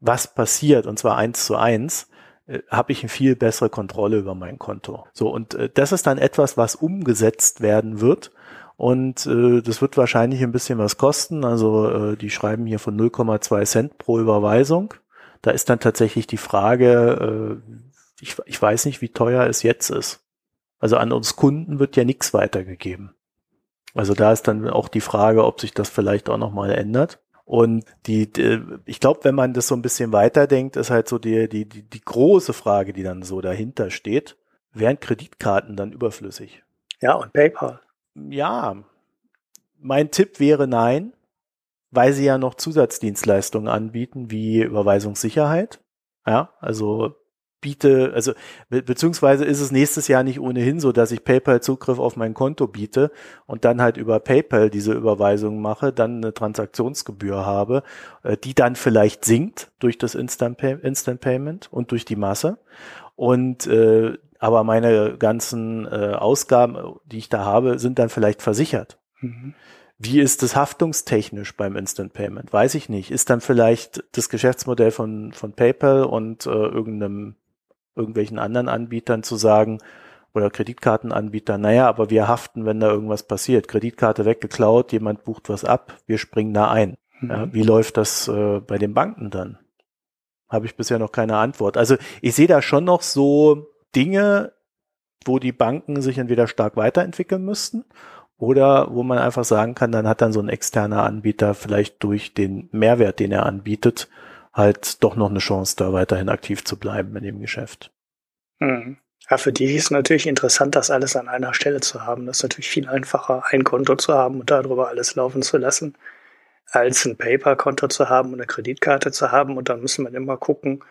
was passiert, und zwar eins zu eins, äh, habe ich eine viel bessere Kontrolle über mein Konto. So, und äh, das ist dann etwas, was umgesetzt werden wird. Und äh, das wird wahrscheinlich ein bisschen was kosten. Also äh, die schreiben hier von 0,2 Cent pro Überweisung. Da ist dann tatsächlich die Frage, äh, ich, ich weiß nicht, wie teuer es jetzt ist. Also an uns Kunden wird ja nichts weitergegeben. Also da ist dann auch die Frage, ob sich das vielleicht auch nochmal ändert. Und die, die ich glaube, wenn man das so ein bisschen weiterdenkt, ist halt so die, die, die, die große Frage, die dann so dahinter steht, wären Kreditkarten dann überflüssig? Ja, und PayPal. Ja, mein Tipp wäre nein, weil sie ja noch Zusatzdienstleistungen anbieten, wie Überweisungssicherheit. Ja, also biete, also be beziehungsweise ist es nächstes Jahr nicht ohnehin so, dass ich PayPal Zugriff auf mein Konto biete und dann halt über PayPal diese Überweisung mache, dann eine Transaktionsgebühr habe, äh, die dann vielleicht sinkt durch das Instant, Pay Instant Payment und durch die Masse. Und äh, aber meine ganzen äh, Ausgaben, die ich da habe, sind dann vielleicht versichert. Mhm. Wie ist das haftungstechnisch beim Instant Payment? Weiß ich nicht. Ist dann vielleicht das Geschäftsmodell von, von PayPal und äh, irgendeinem irgendwelchen anderen Anbietern zu sagen, oder Kreditkartenanbietern, naja, aber wir haften, wenn da irgendwas passiert. Kreditkarte weggeklaut, jemand bucht was ab, wir springen da ein. Mhm. Ja, wie läuft das äh, bei den Banken dann? habe ich bisher noch keine Antwort. Also ich sehe da schon noch so Dinge, wo die Banken sich entweder stark weiterentwickeln müssten oder wo man einfach sagen kann, dann hat dann so ein externer Anbieter vielleicht durch den Mehrwert, den er anbietet, halt doch noch eine Chance, da weiterhin aktiv zu bleiben in dem Geschäft. Hm. Ja, für die ist natürlich interessant, das alles an einer Stelle zu haben. Das ist natürlich viel einfacher, ein Konto zu haben und darüber alles laufen zu lassen, als ein Paper-Konto zu haben und eine Kreditkarte zu haben. Und dann muss man immer gucken,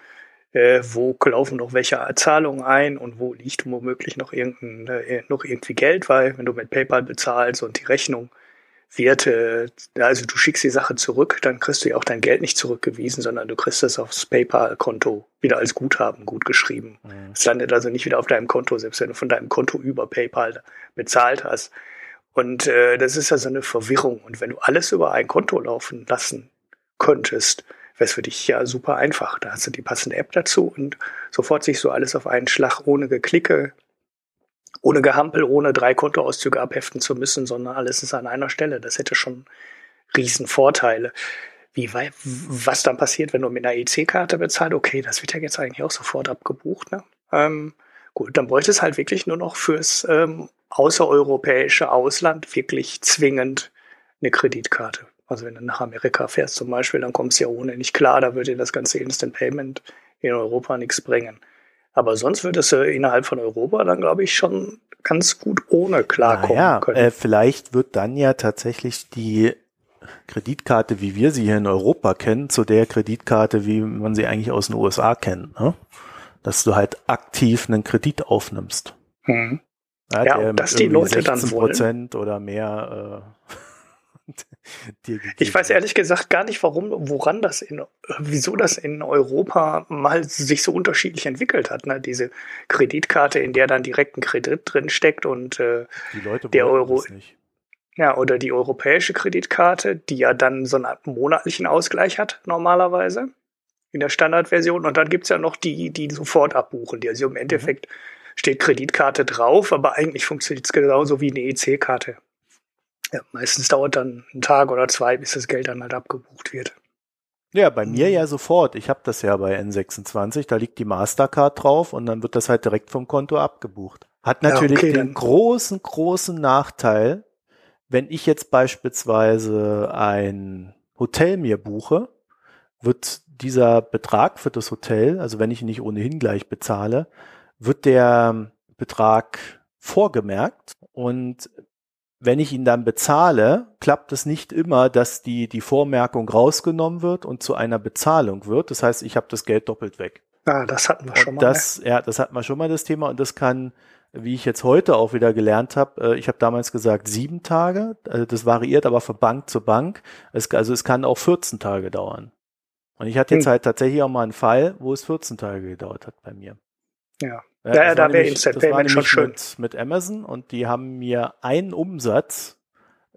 äh, wo laufen noch welche Zahlungen ein und wo liegt womöglich noch, irgendein, äh, noch irgendwie Geld, weil wenn du mit PayPal bezahlst und die Rechnung wird, äh, also du schickst die Sache zurück, dann kriegst du ja auch dein Geld nicht zurückgewiesen, sondern du kriegst es aufs PayPal-Konto wieder als Guthaben gut geschrieben. Mhm. Es landet also nicht wieder auf deinem Konto, selbst wenn du von deinem Konto über PayPal bezahlt hast. Und äh, das ist ja so eine Verwirrung. Und wenn du alles über ein Konto laufen lassen könntest, wäre es für dich ja super einfach. Da hast du die passende App dazu und sofort sich so alles auf einen Schlag ohne Geklicke, ohne Gehampel, ohne drei Kontoauszüge abheften zu müssen, sondern alles ist an einer Stelle. Das hätte schon riesen Vorteile. Wie, was dann passiert, wenn du mit einer EC-Karte bezahlst, okay, das wird ja jetzt eigentlich auch sofort abgebucht. Ne? Ähm, gut, dann bräuchte es halt wirklich nur noch fürs ähm, außereuropäische Ausland wirklich zwingend eine Kreditkarte. Also wenn du nach Amerika fährst zum Beispiel, dann kommst du ja ohne nicht klar, da würde dir das ganze Instant Payment in Europa nichts bringen. Aber sonst würdest du innerhalb von Europa dann, glaube ich, schon ganz gut ohne klarkommen naja, können. Äh, vielleicht wird dann ja tatsächlich die Kreditkarte, wie wir sie hier in Europa kennen, zu der Kreditkarte, wie man sie eigentlich aus den USA kennt. Ne? Dass du halt aktiv einen Kredit aufnimmst. Hm. Ja, ja dass die Leute dann wollen. oder mehr äh, ich weiß ehrlich gesagt gar nicht, warum, woran das in, wieso das in Europa mal sich so unterschiedlich entwickelt hat. Ne? Diese Kreditkarte, in der dann direkt ein Kredit drin steckt und äh, der Euro. Ja, oder die europäische Kreditkarte, die ja dann so einen monatlichen Ausgleich hat, normalerweise, in der Standardversion. Und dann gibt's ja noch die, die sofort abbuchen, die also im Endeffekt mhm. steht Kreditkarte drauf, aber eigentlich funktioniert es genauso wie eine EC-Karte. Ja, meistens dauert dann ein Tag oder zwei, bis das Geld dann halt abgebucht wird. Ja, bei mir ja sofort. Ich habe das ja bei N26, da liegt die Mastercard drauf und dann wird das halt direkt vom Konto abgebucht. Hat natürlich ja, okay, den großen, großen Nachteil, wenn ich jetzt beispielsweise ein Hotel mir buche, wird dieser Betrag für das Hotel, also wenn ich ihn nicht ohnehin gleich bezahle, wird der Betrag vorgemerkt und wenn ich ihn dann bezahle, klappt es nicht immer, dass die, die Vormerkung rausgenommen wird und zu einer Bezahlung wird. Das heißt, ich habe das Geld doppelt weg. Ah, das hatten wir schon mal. Das, ne? ja, das hatten wir schon mal das Thema und das kann, wie ich jetzt heute auch wieder gelernt habe, äh, ich habe damals gesagt sieben Tage, also das variiert aber von Bank zu Bank. Es, also es kann auch 14 Tage dauern. Und ich hatte jetzt hm. halt tatsächlich auch mal einen Fall, wo es 14 Tage gedauert hat bei mir. Ja. Ja, ja da wäre Instant Payment schon schön. Mit, mit Amazon und die haben mir einen Umsatz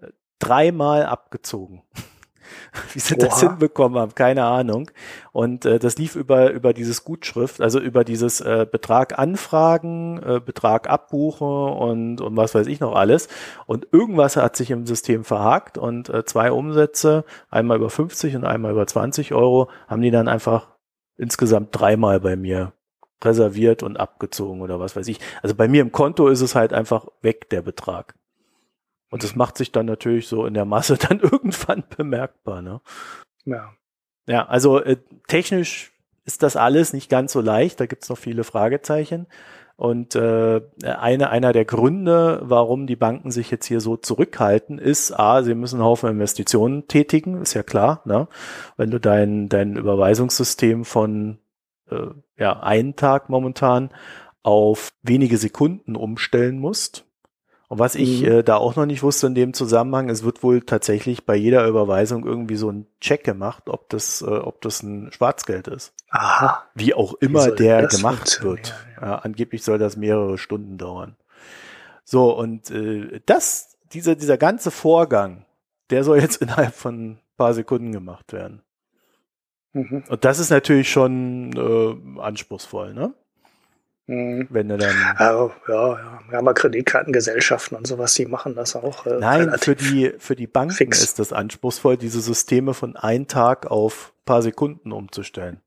äh, dreimal abgezogen. Wie sie Oha. das hinbekommen haben, keine Ahnung. Und äh, das lief über über dieses Gutschrift, also über dieses äh, Betrag anfragen, äh, Betrag abbuchen und und was weiß ich noch alles. Und irgendwas hat sich im System verhakt und äh, zwei Umsätze, einmal über 50 und einmal über 20 Euro, haben die dann einfach insgesamt dreimal bei mir reserviert und abgezogen oder was weiß ich. Also bei mir im Konto ist es halt einfach weg, der Betrag. Und das macht sich dann natürlich so in der Masse dann irgendwann bemerkbar, ne? Ja. Ja, also äh, technisch ist das alles nicht ganz so leicht, da gibt's noch viele Fragezeichen. Und äh, eine, einer der Gründe, warum die Banken sich jetzt hier so zurückhalten, ist, a, sie müssen einen Haufen Investitionen tätigen, ist ja klar, ne? Wenn du dein, dein Überweisungssystem von äh, ja, einen Tag momentan auf wenige Sekunden umstellen musst. Und was ich mhm. äh, da auch noch nicht wusste in dem Zusammenhang, es wird wohl tatsächlich bei jeder Überweisung irgendwie so ein Check gemacht, ob das, äh, ob das ein Schwarzgeld ist. Aha. Wie auch immer Wie der gemacht wird. Ja. Angeblich soll das mehrere Stunden dauern. So, und äh, das, dieser, dieser ganze Vorgang, der soll jetzt innerhalb von ein paar Sekunden gemacht werden. Mhm. Und das ist natürlich schon äh, anspruchsvoll, ne? Mhm. Wenn du dann. Ja, ja, ja. Wir haben ja Kreditkartengesellschaften und sowas, die machen das auch. Äh, Nein, für die, für die Banken fix. ist das anspruchsvoll, diese Systeme von ein Tag auf paar Sekunden umzustellen.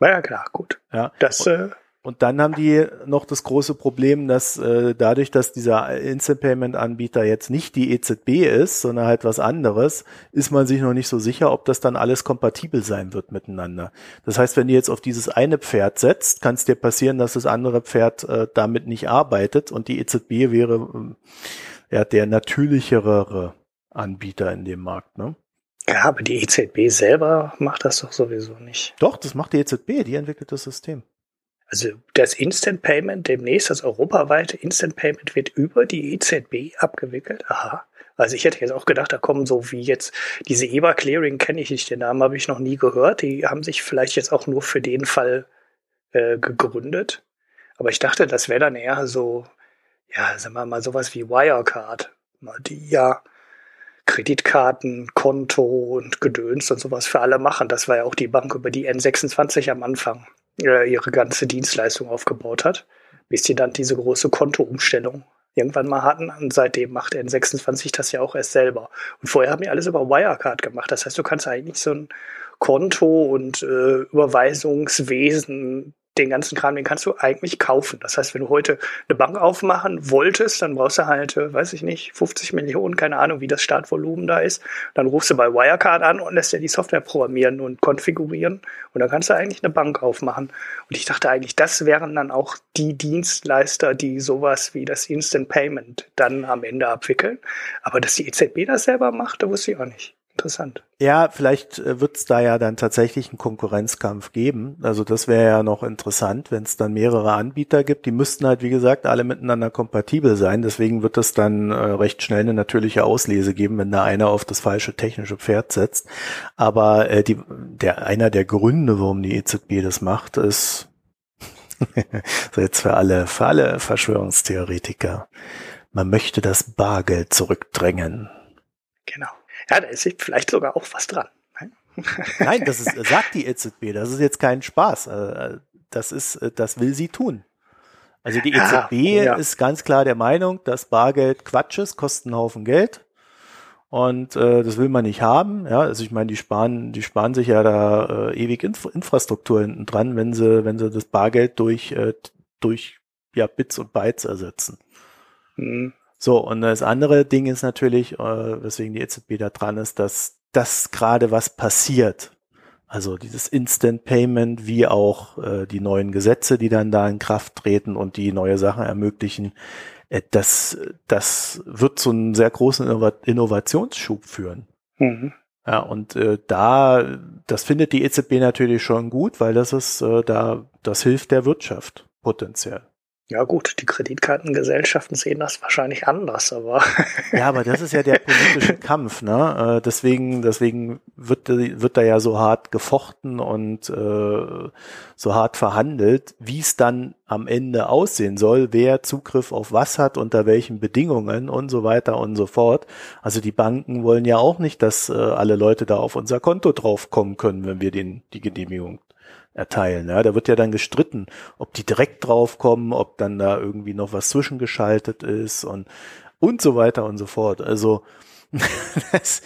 Naja, klar, gut. Ja. Das, äh, Und dann haben die noch das große Problem, dass äh, dadurch, dass dieser Instant Payment Anbieter jetzt nicht die EZB ist, sondern halt was anderes, ist man sich noch nicht so sicher, ob das dann alles kompatibel sein wird miteinander. Das heißt, wenn du jetzt auf dieses eine Pferd setzt, kann es dir passieren, dass das andere Pferd äh, damit nicht arbeitet und die EZB wäre äh, ja der natürlichere Anbieter in dem Markt, ne? ja, aber die EZB selber macht das doch sowieso nicht. Doch, das macht die EZB, die entwickelt das System. Also das Instant Payment demnächst, das europaweite Instant Payment wird über die EZB abgewickelt. Aha. Also ich hätte jetzt auch gedacht, da kommen so wie jetzt diese EBA Clearing kenne ich nicht, den Namen habe ich noch nie gehört. Die haben sich vielleicht jetzt auch nur für den Fall äh, gegründet. Aber ich dachte, das wäre dann eher so, ja, sagen wir mal sowas wie Wirecard, die ja Kreditkarten, Konto und Gedöns und sowas für alle machen. Das war ja auch die Bank, über die N26 am Anfang äh, ihre ganze Dienstleistung aufgebaut hat, bis sie dann diese große Kontoumstellung irgendwann mal hatten. Und seitdem macht N26 das ja auch erst selber. Und vorher haben die alles über Wirecard gemacht. Das heißt, du kannst eigentlich so ein Konto und äh, Überweisungswesen den ganzen Kram, den kannst du eigentlich kaufen. Das heißt, wenn du heute eine Bank aufmachen wolltest, dann brauchst du halt, äh, weiß ich nicht, 50 Millionen, keine Ahnung, wie das Startvolumen da ist. Dann rufst du bei Wirecard an und lässt dir die Software programmieren und konfigurieren und dann kannst du eigentlich eine Bank aufmachen. Und ich dachte eigentlich, das wären dann auch die Dienstleister, die sowas wie das Instant Payment dann am Ende abwickeln. Aber dass die EZB das selber macht, da wusste ich auch nicht. Interessant. Ja, vielleicht äh, wird es da ja dann tatsächlich einen Konkurrenzkampf geben. Also das wäre ja noch interessant, wenn es dann mehrere Anbieter gibt. Die müssten halt, wie gesagt, alle miteinander kompatibel sein. Deswegen wird es dann äh, recht schnell eine natürliche Auslese geben, wenn da einer auf das falsche technische Pferd setzt. Aber äh, die, der einer der Gründe, warum die EZB das macht, ist so jetzt für alle, für alle Verschwörungstheoretiker. Man möchte das Bargeld zurückdrängen. Genau. Ja, da ist vielleicht sogar auch was dran. Ne? Nein, das ist, sagt die EZB, das ist jetzt kein Spaß. Äh, Das ist, äh, das will sie tun. Also die EZB Ja, ja. ist ganz klar der Meinung, dass Bargeld Quatsch ist, kostet einen Haufen Geld. Und äh, das will man nicht haben. Ja, also ich meine, die sparen, die sparen sich ja da äh, ewig Inf Infrastruktur hinten dran, wenn sie, wenn sie das Bargeld durch, äh, durch ja, Bits und Bytes ersetzen. Hm. So, und das andere Ding ist natürlich, äh, weswegen die EZB da dran ist, dass das gerade was passiert. Also dieses Instant Payment, wie auch äh, die neuen Gesetze, die dann da in Kraft treten und die neue Sachen ermöglichen, äh, das, das wird zu einem sehr großen Innova Innovationsschub führen. Mhm. Ja, und äh, da, das findet die EZB natürlich schon gut, weil das ist äh, da, das hilft der Wirtschaft potenziell. Ja gut, die Kreditkartengesellschaften sehen das wahrscheinlich anders, aber Ja, aber das ist ja der politische Kampf, ne? Äh, deswegen, deswegen wird, wird da ja so hart gefochten und äh, so hart verhandelt, wie es dann am Ende aussehen soll, wer Zugriff auf was hat, unter welchen Bedingungen und so weiter und so fort. Also die Banken wollen ja auch nicht, dass äh, alle Leute da auf unser Konto draufkommen können, wenn wir den die Genehmigung erteilen. Ja, da wird ja dann gestritten, ob die direkt draufkommen, ob dann da irgendwie noch was zwischengeschaltet ist und und so weiter und so fort. Also das,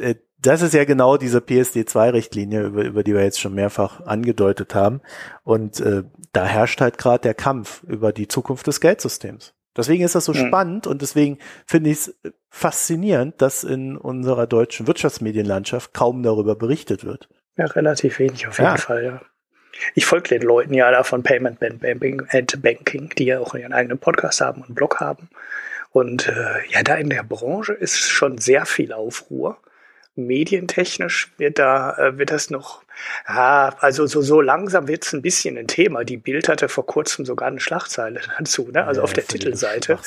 äh, das ist ja genau diese PSD2-Richtlinie, über, über die wir jetzt schon mehrfach angedeutet haben. Und äh, da herrscht halt gerade der Kampf über die Zukunft des Geldsystems. Deswegen ist das so Mhm. spannend und deswegen finde ich es faszinierend, dass in unserer deutschen Wirtschaftsmedienlandschaft kaum darüber berichtet wird. ja, relativ wenig auf jeden Ja. Fall, ja. Ich folge den Leuten ja da von Payment Ban- Banking, and Banking, die ja auch ihren eigenen Podcast haben und Blog haben. Und äh, ja, da in der Branche ist schon sehr viel Aufruhr. Medientechnisch wird da äh, wird das noch, ah, also so, so langsam wird es ein bisschen ein Thema. Die Bild hatte vor kurzem sogar eine Schlagzeile dazu, ne? also Ja, auf der Titelseite.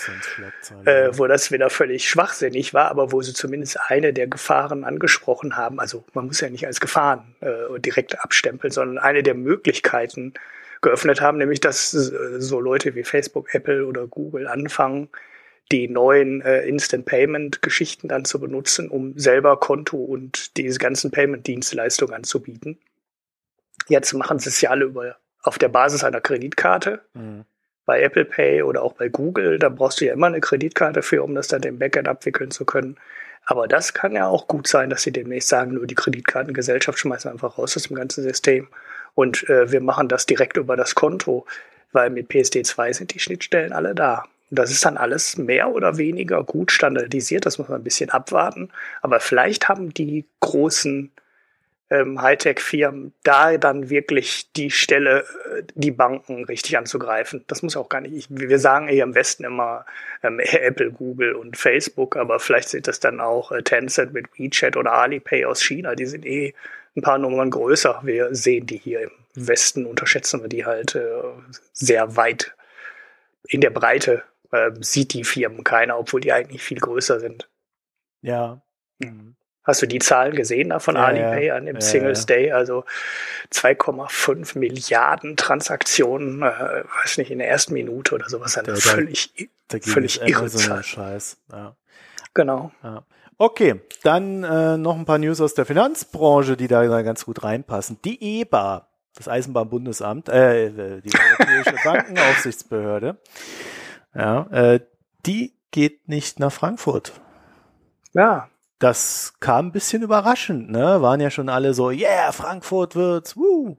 Äh, wo das wieder völlig schwachsinnig war, aber wo sie zumindest eine der Gefahren angesprochen haben. Also man muss ja nicht als Gefahren äh, direkt abstempeln, sondern eine der Möglichkeiten geöffnet haben, nämlich dass äh, so Leute wie Facebook, Apple oder Google anfangen, die neuen äh, Instant Payment Geschichten dann zu benutzen, um selber Konto und diese ganzen Payment Dienstleistungen anzubieten. Jetzt machen sie es ja alle über auf der Basis einer Kreditkarte Mhm. bei Apple Pay oder auch bei Google, da brauchst du ja immer eine Kreditkarte für, um das dann im Backend abwickeln zu können. Aber das kann ja auch gut sein, dass sie demnächst sagen, nur die Kreditkartengesellschaft schmeißen wir einfach raus aus dem ganzen System Und äh, wir machen das direkt über das Konto, weil mit PSD2 sind die Schnittstellen alle da. Und das ist dann alles mehr oder weniger gut standardisiert, das muss man ein bisschen abwarten. Aber vielleicht haben die großen ähm, Hightech-Firmen da dann wirklich die Stelle, äh, die Banken richtig anzugreifen. Das muss auch gar nicht. Ich, wir sagen hier im Westen immer ähm, Apple, Google und Facebook, aber vielleicht sind das dann auch äh, Tencent mit WeChat oder Alipay aus China. Die sind eh ein paar Nummern größer. Wir sehen die hier im Westen, unterschätzen wir die halt äh, sehr weit in der Breite. Äh, sieht die Firmen keiner, obwohl die eigentlich viel größer sind. Ja. Mhm. Hast du die Zahlen gesehen da von Ja, Alipay an dem Ja, Singles ja. Day? Also 2,5 Milliarden Transaktionen, äh, weiß nicht, in der ersten Minute oder sowas. Eine Da- da- völlig, völlig irre Zahl. Scheiß. Ja. Genau. Ja. Okay, dann äh, noch ein paar News aus der Finanzbranche, die da, da ganz gut reinpassen. Die EBA, das Eisenbahnbundesamt, äh, die Europäische Bankenaufsichtsbehörde, ja, äh, die geht nicht nach Frankfurt. Ja, Das kam ein bisschen überraschend, ne? Waren ja schon alle so, yeah, Frankfurt wird's, woo.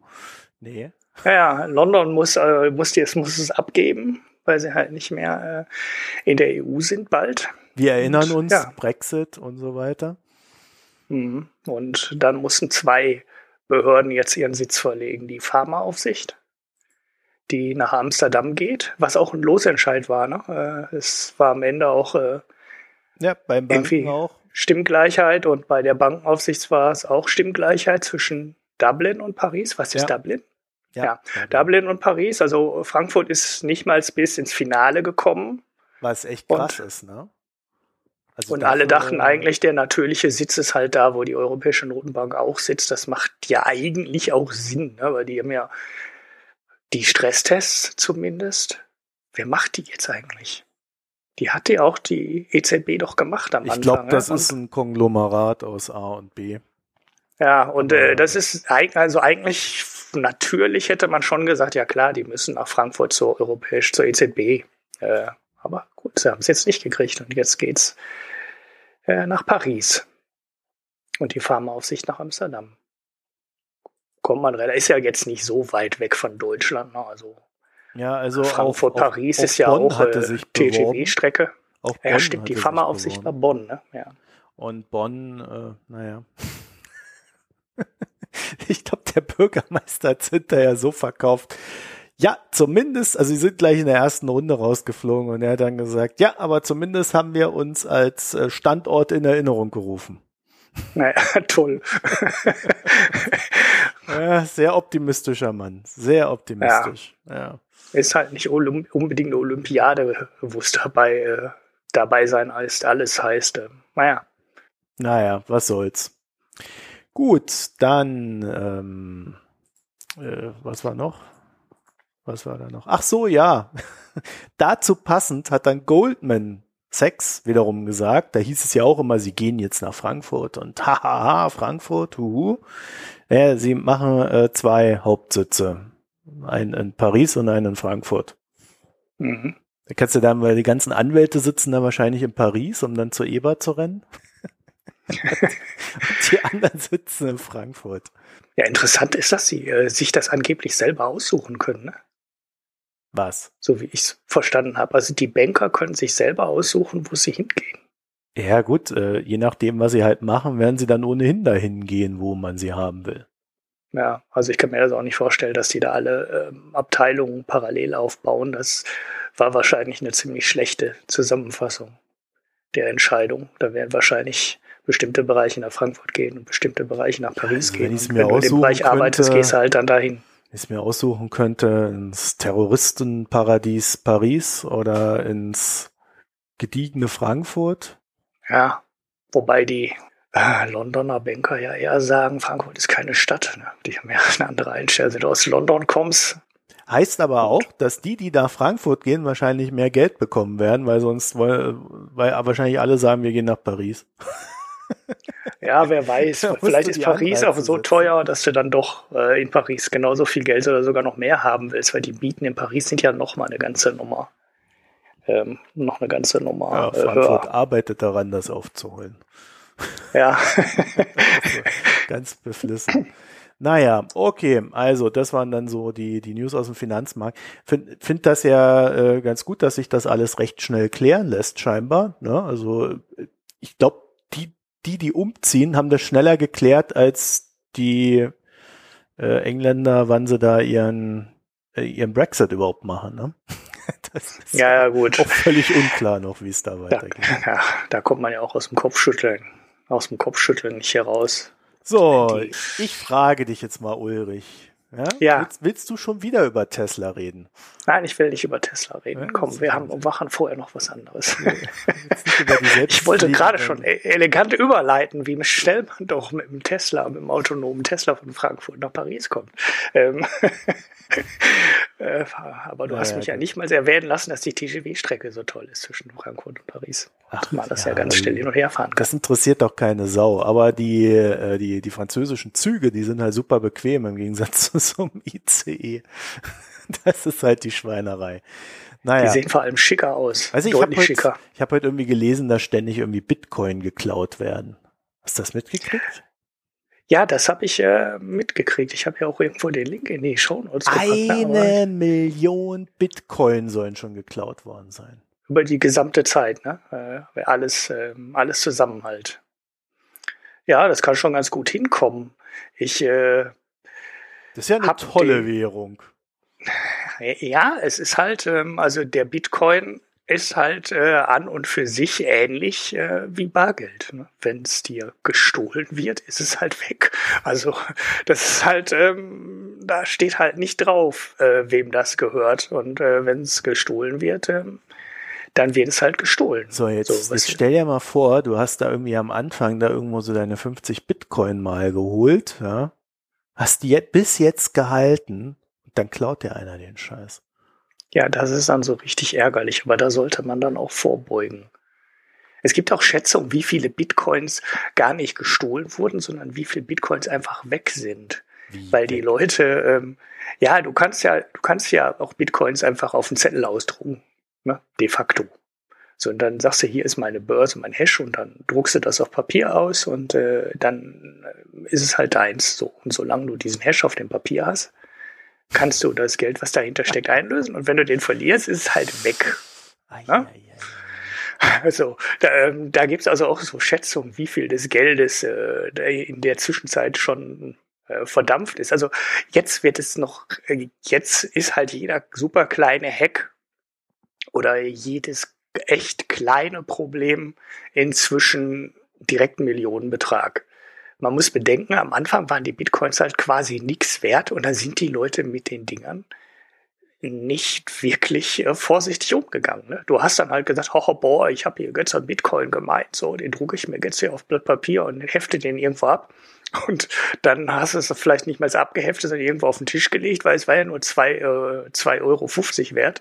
Nee. ja. London muss, äh, muss, die, muss es abgeben, weil sie halt nicht mehr äh, in der EU sind bald. Wir erinnern Und, uns, ja. Brexit und so weiter. Mhm. Und dann mussten zwei Behörden jetzt ihren Sitz verlegen. Die Pharmaaufsicht, die nach Amsterdam geht, was auch ein Losentscheid war. Ne? Äh, es war am Ende auch äh, Ja, beim Banken auch. Stimmgleichheit und bei der Bankenaufsicht war es auch Stimmgleichheit zwischen Dublin und Paris. Was ist Ja. Dublin? Ja, Ja, Dublin und Paris. Also Frankfurt ist nicht mal bis ins Finale gekommen. Was echt Und- krass ist, ne? Also Und alle dachten eigentlich, der natürliche Sitz ist halt da, wo die Europäische Notenbank auch sitzt. Das macht ja eigentlich auch Sinn, ne? weil die haben ja die Stresstests zumindest. Wer macht die jetzt eigentlich? Die hat die auch die EZB doch gemacht am Ich Anfang. glaube, das ist ein Konglomerat aus A und B. Ja, und äh, das ist also eigentlich natürlich hätte man schon gesagt, ja klar, die müssen nach Frankfurt zur europäisch zur EZB. Äh, aber gut, sie haben es jetzt nicht gekriegt und jetzt geht's äh, nach Paris und die Pharmaaufsicht nach Amsterdam. Kommt man relativ, ist ja jetzt nicht so weit weg von Deutschland, ne? also Ja, also Frankfurt, auf, auf, Paris auf ist ja Bonn auch äh, sich. TGW-Strecke. Auch Ja, stimmt, die hatte sich Pharmaaufsicht war. Bonn, ne? Ja. Und Bonn, äh, naja. ich glaube, der Bürgermeister hat hinterher so verkauft. Ja, zumindest, also sie sind gleich in der ersten Runde rausgeflogen und er hat dann gesagt, ja, aber zumindest haben wir uns als äh, Standort in Erinnerung gerufen. Naja, toll. Ja, sehr optimistischer Mann, sehr optimistisch. Ja. ist halt nicht Olymp unbedingt eine Olympiade, wo es dabei, äh, dabei sein heißt, alles heißt. Äh, naja, Naja, was soll's. Gut, dann, ähm, äh, was war noch? Was war da noch? Ach so, ja. Dazu passend hat dann Goldman Sachs wiederum gesagt, da hieß es ja auch immer, sie gehen jetzt nach Frankfurt und hahaha, Frankfurt, huhu. Ja, sie machen äh, zwei Hauptsitze. Einen in Paris und einen in Frankfurt. mhm. Da kannst du dann, weil die ganzen Anwälte sitzen da wahrscheinlich in Paris, um dann zur EBA zu rennen. Und die anderen sitzen in Frankfurt. ja, interessant ist, dass sie äh, sich das angeblich selber aussuchen können, ne? Was? so wie ich es verstanden habe. Also die Banker können sich selber aussuchen, wo sie hingehen. Ja, gut, äh, je nachdem, was sie halt machen, werden sie dann ohnehin dahin gehen, wo man sie haben will. Ja, also ich kann mir das auch nicht vorstellen, dass die da alle ähm, Abteilungen parallel aufbauen. Das war wahrscheinlich eine ziemlich schlechte Zusammenfassung der Entscheidung. Da werden wahrscheinlich bestimmte Bereiche nach Frankfurt gehen und bestimmte Bereiche nach Paris Also, gehen. wenn Und wenn du in dem Bereich arbeitest, könnte- gehst du halt dann dahin. Ich es mir aussuchen könnte, ins Terroristenparadies Paris oder ins gediegene Frankfurt. Ja, wobei die äh, Londoner Banker ja eher sagen, Frankfurt ist keine Stadt. Ne? Die haben ja eine andere Einstellung. Wenn du aus London kommst, Heißt aber auch, dass die, die nach Frankfurt gehen, wahrscheinlich mehr Geld bekommen werden, weil sonst, weil, weil wahrscheinlich alle sagen, wir gehen nach Paris. ja, wer weiß. Vielleicht ist Paris auch so setzen. teuer, dass du dann doch äh, in Paris genauso viel Geld oder sogar noch mehr haben willst, weil die Mieten in Paris sind ja noch mal eine ganze Nummer. Ähm, noch eine ganze Nummer Ja, äh, Frankfurt höher. arbeitet daran, das aufzuholen. Ja. Ganz beflissen. Naja, okay, also das waren dann so die, die News aus dem Finanzmarkt. Find, find das ja äh, ganz gut, dass sich das alles recht schnell klären lässt, scheinbar. Ne? Also ich glaube, die, die, umziehen, haben das schneller geklärt als die äh, Engländer, wann sie da ihren, äh, ihren Brexit überhaupt machen. Ne? Das ist ja, ja, gut. auch völlig unklar noch, wie es da weitergeht. Da, ja, da kommt man ja auch aus dem Kopfschütteln, aus dem Kopfschütteln nicht heraus. So, ich frage dich jetzt mal, Ulrich. Ja? ja. Willst, willst, du schon wieder über Tesla reden? Nein, ich will nicht über Tesla reden. Ja, Komm, wir haben machen vorher noch was anderes. ich wollte gerade schon e- elegant überleiten, wie schnell man doch mit dem Tesla, mit dem autonomen Tesla von Frankfurt nach Paris kommt. Ähm äh, aber du ja, hast mich ja, nicht mal erwähnen lassen, dass die TGW-Strecke so toll ist zwischen Frankfurt und Paris. Ach, man das ja, ganz schnell hin und her fahren kann. Das interessiert doch keine Sau. Aber die, äh, die, die französischen Züge, die sind halt super bequem im Gegensatz zu so einem ICE. Das ist halt die Schweinerei. Naja. Die sehen vor allem schicker aus. Also ich habe heute, ich hab heute irgendwie gelesen, dass ständig irgendwie Bitcoin geklaut werden. Hast du das mitgekriegt? Ja, das habe ich äh, mitgekriegt. Ich habe ja auch irgendwo den Link in die Show Notes gepackt. Eine Million Bitcoin sollen schon geklaut worden sein. Über die gesamte Zeit, ne? Äh, alles, äh, alles zusammen halt. Ja, das kann schon ganz gut hinkommen. Ich äh, Das ist ja eine tolle Währung. Ja, es ist halt, ähm, also der Bitcoin ist halt äh, an und für sich ähnlich äh, wie Bargeld. Ne? Wenn es dir gestohlen wird, ist es halt weg. Also das ist halt, ähm, da steht halt nicht drauf, äh, wem das gehört. Und äh, wenn es gestohlen wird, äh, dann wird es halt gestohlen. So, jetzt, so, jetzt stell dir mal vor, du hast da irgendwie am Anfang da irgendwo so deine 50 Bitcoin mal geholt, ja, hast die jetzt bis jetzt gehalten, dann klaut dir einer den Scheiß. Ja, das ist dann so richtig ärgerlich, aber da sollte man dann auch vorbeugen. Es gibt auch Schätzungen, wie viele Bitcoins gar nicht gestohlen wurden, sondern wie viele Bitcoins einfach weg sind. Wie Weil die Leute, ähm, ja, du kannst ja, du kannst ja auch Bitcoins einfach auf den Zettel ausdrucken, ne? de facto. So, und dann sagst du, hier ist meine Börse, mein Hash, und dann druckst du das auf Papier aus und äh, dann äh, ist es halt deins. So, und solange du diesen Hash auf dem Papier hast, kannst du das Geld, was dahinter steckt, einlösen. Und wenn du den verlierst, ist es halt weg. Ja, ja, also, da, ähm, da gibt es also auch so Schätzungen, wie viel des Geldes äh, in der Zwischenzeit schon äh, verdampft ist. Also jetzt wird es noch, äh, jetzt ist halt jeder super kleine Hack oder jedes echt kleine Problem inzwischen direkt Millionenbetrag man muss bedenken, am Anfang waren die Bitcoins halt quasi nichts wert und da sind die Leute mit den Dingern nicht wirklich äh, vorsichtig umgegangen. Ne? Du hast dann halt gesagt, oh, boah, ich habe hier jetzt einen Bitcoin gemeint, so, den drucke ich mir jetzt hier auf Blatt Papier und hefte den irgendwo ab. Und dann hast du es vielleicht nicht so abgeheftet, sondern irgendwo auf den Tisch gelegt, weil es war ja nur zwei äh, zwei Euro fünfzig wert.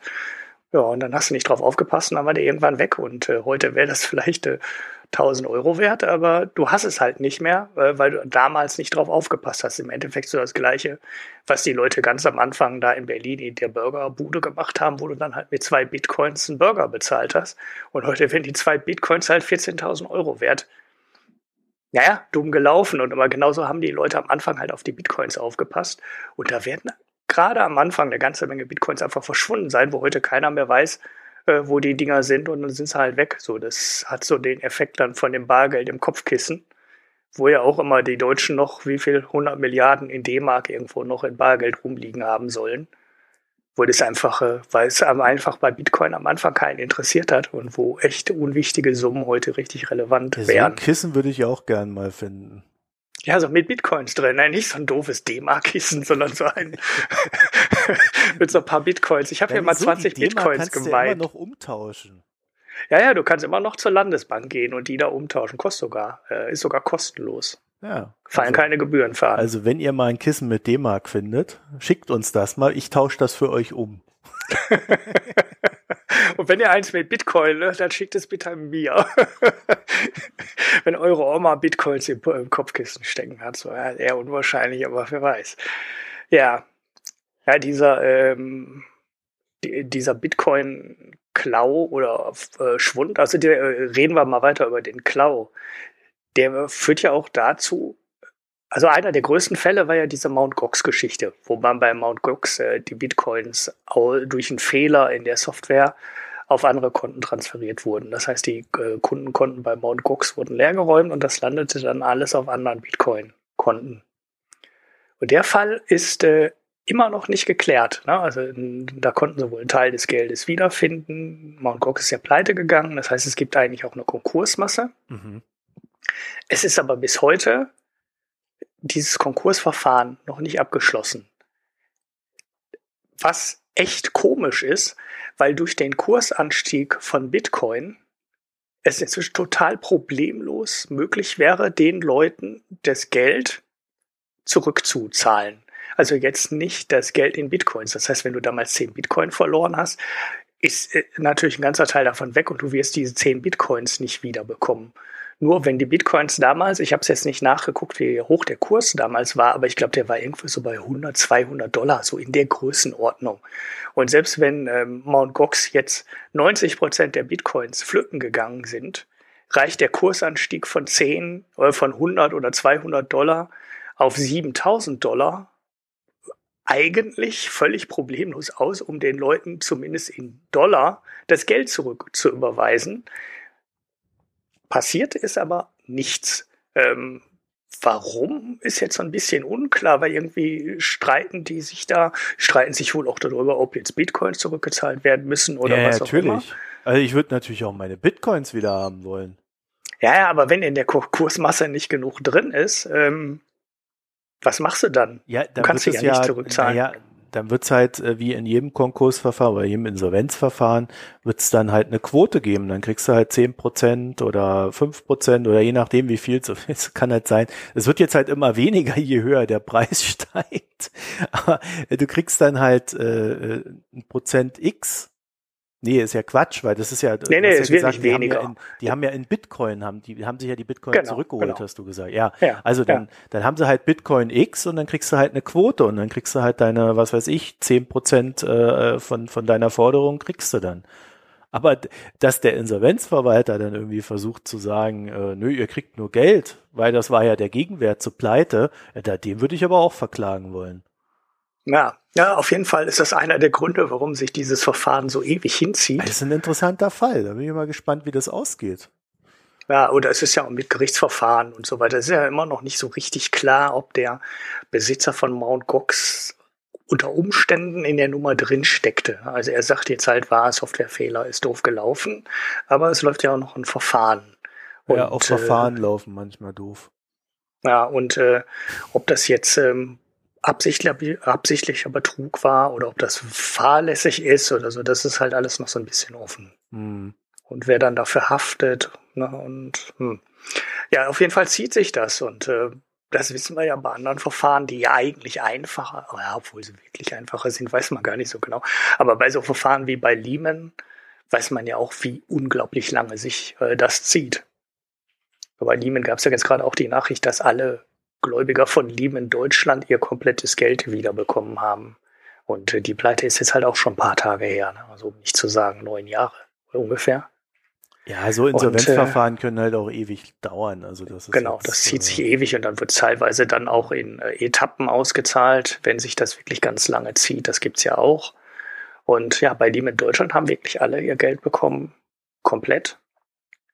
Ja, und dann hast du nicht drauf aufgepasst und dann war der irgendwann weg. Und äh, heute wäre das vielleicht äh, 1000 Euro wert, aber du hast es halt nicht mehr, äh, weil du damals nicht drauf aufgepasst hast. Im Endeffekt so das Gleiche, was die Leute ganz am Anfang da in Berlin in der Burgerbude gemacht haben, wo du dann halt mit zwei Bitcoins einen Burger bezahlt hast. Und heute werden die zwei Bitcoins halt 14.000 Euro wert. Naja, dumm gelaufen. Und aber genauso haben die Leute am Anfang halt auf die Bitcoins aufgepasst. Und da werden gerade am Anfang eine ganze Menge Bitcoins einfach verschwunden sein, wo heute keiner mehr weiß, äh, wo die Dinger sind und dann sind sie halt weg. So, das hat so den Effekt dann von dem Bargeld im Kopfkissen, wo ja auch immer die Deutschen noch wie viel 100 Milliarden in D-Mark irgendwo noch in Bargeld rumliegen haben sollen. Wo das einfach, äh, weil es einfach bei Bitcoin am Anfang keinen interessiert hat und wo echt unwichtige Summen heute richtig relevant ja, wären. So ein Kissen würde ich auch gern mal finden. Ja, so mit Bitcoins drin. Nein, nicht so ein doofes D-Mark-Kissen, sondern so ein mit so ein paar Bitcoins. Ich habe ja mal so 20 Bitcoins gemeint. Ja immer noch umtauschen. Ja, ja, du kannst immer noch zur Landesbank gehen und die da umtauschen. Kostet sogar, äh, ist sogar kostenlos. Ja. Fallen also, keine Gebühren fahren. Also wenn ihr mal ein Kissen mit D-Mark findet, schickt uns das mal. Ich tausche das für euch um. Und wenn ihr eins mit Bitcoin, ne, dann schickt es bitte mir. wenn eure Oma Bitcoins im, im, Kopfkissen stecken hat, so ja, eher unwahrscheinlich, aber wer weiß. Ja, ja, dieser ähm, die, dieser Bitcoin-Klau oder äh, Schwund, also die, äh, reden wir mal weiter über den Klau. Der führt ja auch dazu, also einer der größten Fälle war ja diese Mount Gox-Geschichte, wo man bei Mount Gox äh, die Bitcoins durch einen Fehler in der Software auf andere Konten transferiert wurden. Das heißt, die äh, Kundenkonten bei Mount Gox wurden leergeräumt und das landete dann alles auf anderen Bitcoin-Konten. Und der Fall ist äh, immer noch nicht geklärt. Ne? Also da konnten sie wohl einen Teil des Geldes wiederfinden. Mount Gox ist ja pleite gegangen. Das heißt, es gibt eigentlich auch eine Konkursmasse. Mhm. Es ist aber bis heute dieses Konkursverfahren noch nicht abgeschlossen. Was echt komisch ist, weil durch den Kursanstieg von Bitcoin es inzwischen total problemlos möglich wäre, den Leuten das Geld zurückzuzahlen. Also jetzt nicht das Geld in Bitcoins. Das heißt, wenn du damals 10 Bitcoin verloren hast, ist äh, natürlich ein ganzer Teil davon weg und du wirst diese 10 Bitcoins nicht wiederbekommen. Nur wenn die Bitcoins damals, ich habe es jetzt nicht nachgeguckt, wie hoch der Kurs damals war, aber ich glaube, der war irgendwo so bei 100, 200 Dollar, so in der Größenordnung. Und selbst wenn ähm, Mt. Gox jetzt 90 Prozent der Bitcoins pflücken gegangen sind, reicht der Kursanstieg von 10 oder äh, von 100 oder 200 Dollar auf 7000 Dollar eigentlich völlig problemlos aus, um den Leuten zumindest in Dollar das Geld zurück zu überweisen. Passiert ist aber nichts. Ähm, warum ist jetzt so ein bisschen unklar, weil irgendwie streiten die sich da, streiten sich wohl auch darüber, ob jetzt Bitcoins zurückgezahlt werden müssen oder ja, was natürlich. auch immer. Also ich würde natürlich auch meine Bitcoins wieder haben wollen. Ja, ja, aber wenn in der Kursmasse nicht genug drin ist, ähm, was machst du dann? Ja, dann du kannst sie ja, ja, nicht zurückzahlen. Ja, dann wird's halt äh, wie in jedem Konkursverfahren oder jedem Insolvenzverfahren wird's dann halt eine Quote geben. Dann kriegst du halt zehn Prozent oder fünf Prozent oder je nachdem, wie viel es kann halt sein. Es wird jetzt halt immer weniger, je höher der Preis steigt. Aber du kriegst dann halt äh, äh ein Prozent X Nee, ist ja Quatsch, weil das ist ja. Nee, nee, es ja wird nicht weniger. Haben ja in, die haben ja in Bitcoin, haben, die haben sich ja die Bitcoin genau, zurückgeholt, genau. hast du gesagt. Ja. ja also dann, ja. dann haben sie halt Bitcoin X und dann kriegst du halt eine Quote und dann kriegst du halt deine, was weiß ich, zehn Prozent äh, von, von deiner Forderung kriegst du dann. Aber dass der Insolvenzverwalter dann irgendwie versucht zu sagen, äh, nö, ihr kriegt nur Geld, weil das war ja der Gegenwert zur Pleite, ja, da, den würde ich aber auch verklagen wollen. Ja, ja, auf jeden Fall ist das einer der Gründe, warum sich dieses Verfahren so ewig hinzieht. Das ist ein interessanter Fall. Da bin ich mal gespannt, wie das ausgeht. Ja, oder es ist ja auch mit Gerichtsverfahren und so weiter. Es ist ja immer noch nicht so richtig klar, ob der Besitzer von Mount Gox unter Umständen in der Nummer drin steckte. Also er sagt jetzt halt, war Softwarefehler, ist doof gelaufen, aber es läuft ja auch noch ein Verfahren. Und, ja, auch Verfahren äh, laufen manchmal doof. Ja, und äh, ob das jetzt ähm, absichtlich, absichtlicher Betrug war oder ob das fahrlässig ist oder so, das ist halt alles noch so ein bisschen offen. Mhm. Und wer dann dafür haftet, ne, und hm. ja, auf jeden Fall zieht sich das und äh, das wissen wir ja bei anderen Verfahren, die ja eigentlich einfacher, ja, obwohl sie wirklich einfacher sind, weiß man gar nicht so genau. Aber bei so Verfahren wie bei Lehman weiß man ja auch, wie unglaublich lange sich äh, das zieht. Bei Lehman gab es ja jetzt gerade auch die Nachricht, dass alle Gläubiger von Lehman Deutschland ihr komplettes Geld wiederbekommen haben. Und äh, die Pleite ist jetzt halt auch schon ein paar Tage her, ne? also um nicht zu sagen neun Jahre ungefähr. Ja, so Insolvenzverfahren und, äh, können halt auch ewig dauern. Also das ist genau, jetzt, das zieht äh, sich ewig und dann wird teilweise dann auch in äh, Etappen ausgezahlt, wenn sich das wirklich ganz lange zieht. Das gibt's ja auch. Und ja, bei Lehman Deutschland haben wirklich alle ihr Geld bekommen, komplett.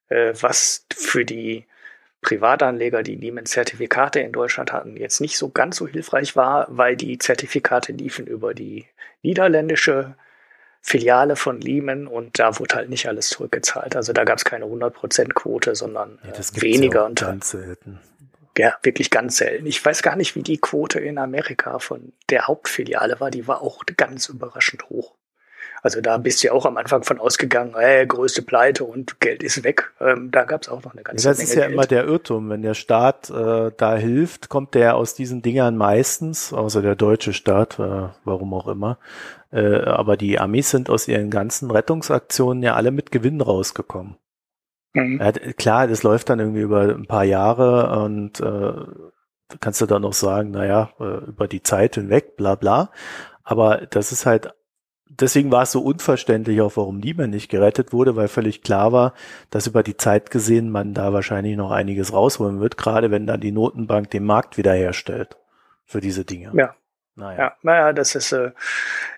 Äh, was für die Privatanleger, die Lehman-Zertifikate in Deutschland hatten, jetzt nicht so ganz so hilfreich war, weil die Zertifikate liefen über die niederländische Filiale von Lehman und da wurde halt nicht alles zurückgezahlt. Also da gab es keine 100%-Quote, sondern ja, äh, weniger. Ja und ganz selten. Ja, wirklich ganz selten. Ich weiß gar nicht, wie die Quote in Amerika von der Hauptfiliale war. Die war auch ganz überraschend hoch. Also da bist du ja auch am Anfang von ausgegangen, äh, größte Pleite und Geld ist weg. Ähm, da gab es auch noch eine ganze das Menge. Das ist ja Geld. immer der Irrtum. Wenn der Staat äh, da hilft, kommt der aus diesen Dingern meistens, außer der deutsche Staat, äh, warum auch immer. Äh, aber die Amis sind aus ihren ganzen Rettungsaktionen ja alle mit Gewinn rausgekommen. Mhm. Ja, klar, das läuft dann irgendwie über ein paar Jahre und äh, kannst du dann noch sagen, naja, äh, über die Zeit hinweg, bla bla. Aber das ist halt deswegen war es so unverständlich auch, warum Lehman nicht gerettet wurde, weil völlig klar war, dass über die Zeit gesehen man da wahrscheinlich noch einiges rausholen wird, gerade wenn dann die Notenbank den Markt wiederherstellt für diese Dinge. Ja. Naja. Ja, naja, das ist äh,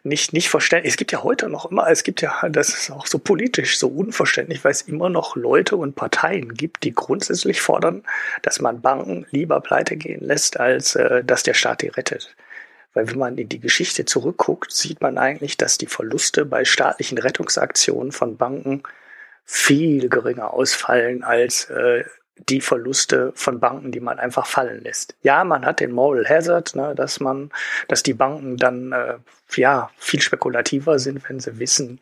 nicht, nicht verständlich. Es gibt ja heute noch immer, es gibt ja, das ist auch so politisch so unverständlich, weil es immer noch Leute und Parteien gibt, die grundsätzlich fordern, dass man Banken lieber pleite gehen lässt, als äh, dass der Staat die rettet. Weil wenn man in die Geschichte zurückguckt, sieht man eigentlich, dass die Verluste bei staatlichen Rettungsaktionen von Banken viel geringer ausfallen als äh, die Verluste von Banken, die man einfach fallen lässt. Ja, man hat den Moral Hazard, ne, dass man, dass die Banken dann äh, ja viel spekulativer sind, wenn sie wissen,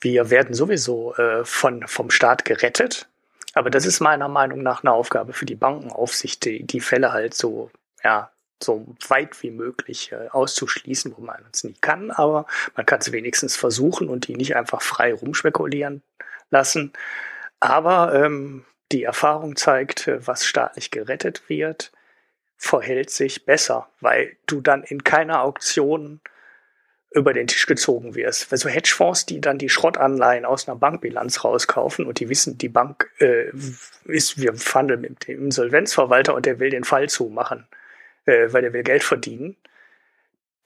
wir werden sowieso äh, von vom Staat gerettet. Aber das ist meiner Meinung nach eine Aufgabe für die Bankenaufsicht, die, die Fälle halt so ja so weit wie möglich äh, auszuschließen, wo man es nie kann, aber man kann es wenigstens versuchen und die nicht einfach frei rumspekulieren lassen. Aber ähm, die Erfahrung zeigt, äh, was staatlich gerettet wird, verhält sich besser, weil du dann in keiner Auktion über den Tisch gezogen wirst. Also Hedgefonds, die dann die Schrottanleihen aus einer Bankbilanz rauskaufen und die wissen, die Bank äh, ist, wir verhandeln mit dem Insolvenzverwalter und der will den Fall zumachen äh, weil er will Geld verdienen.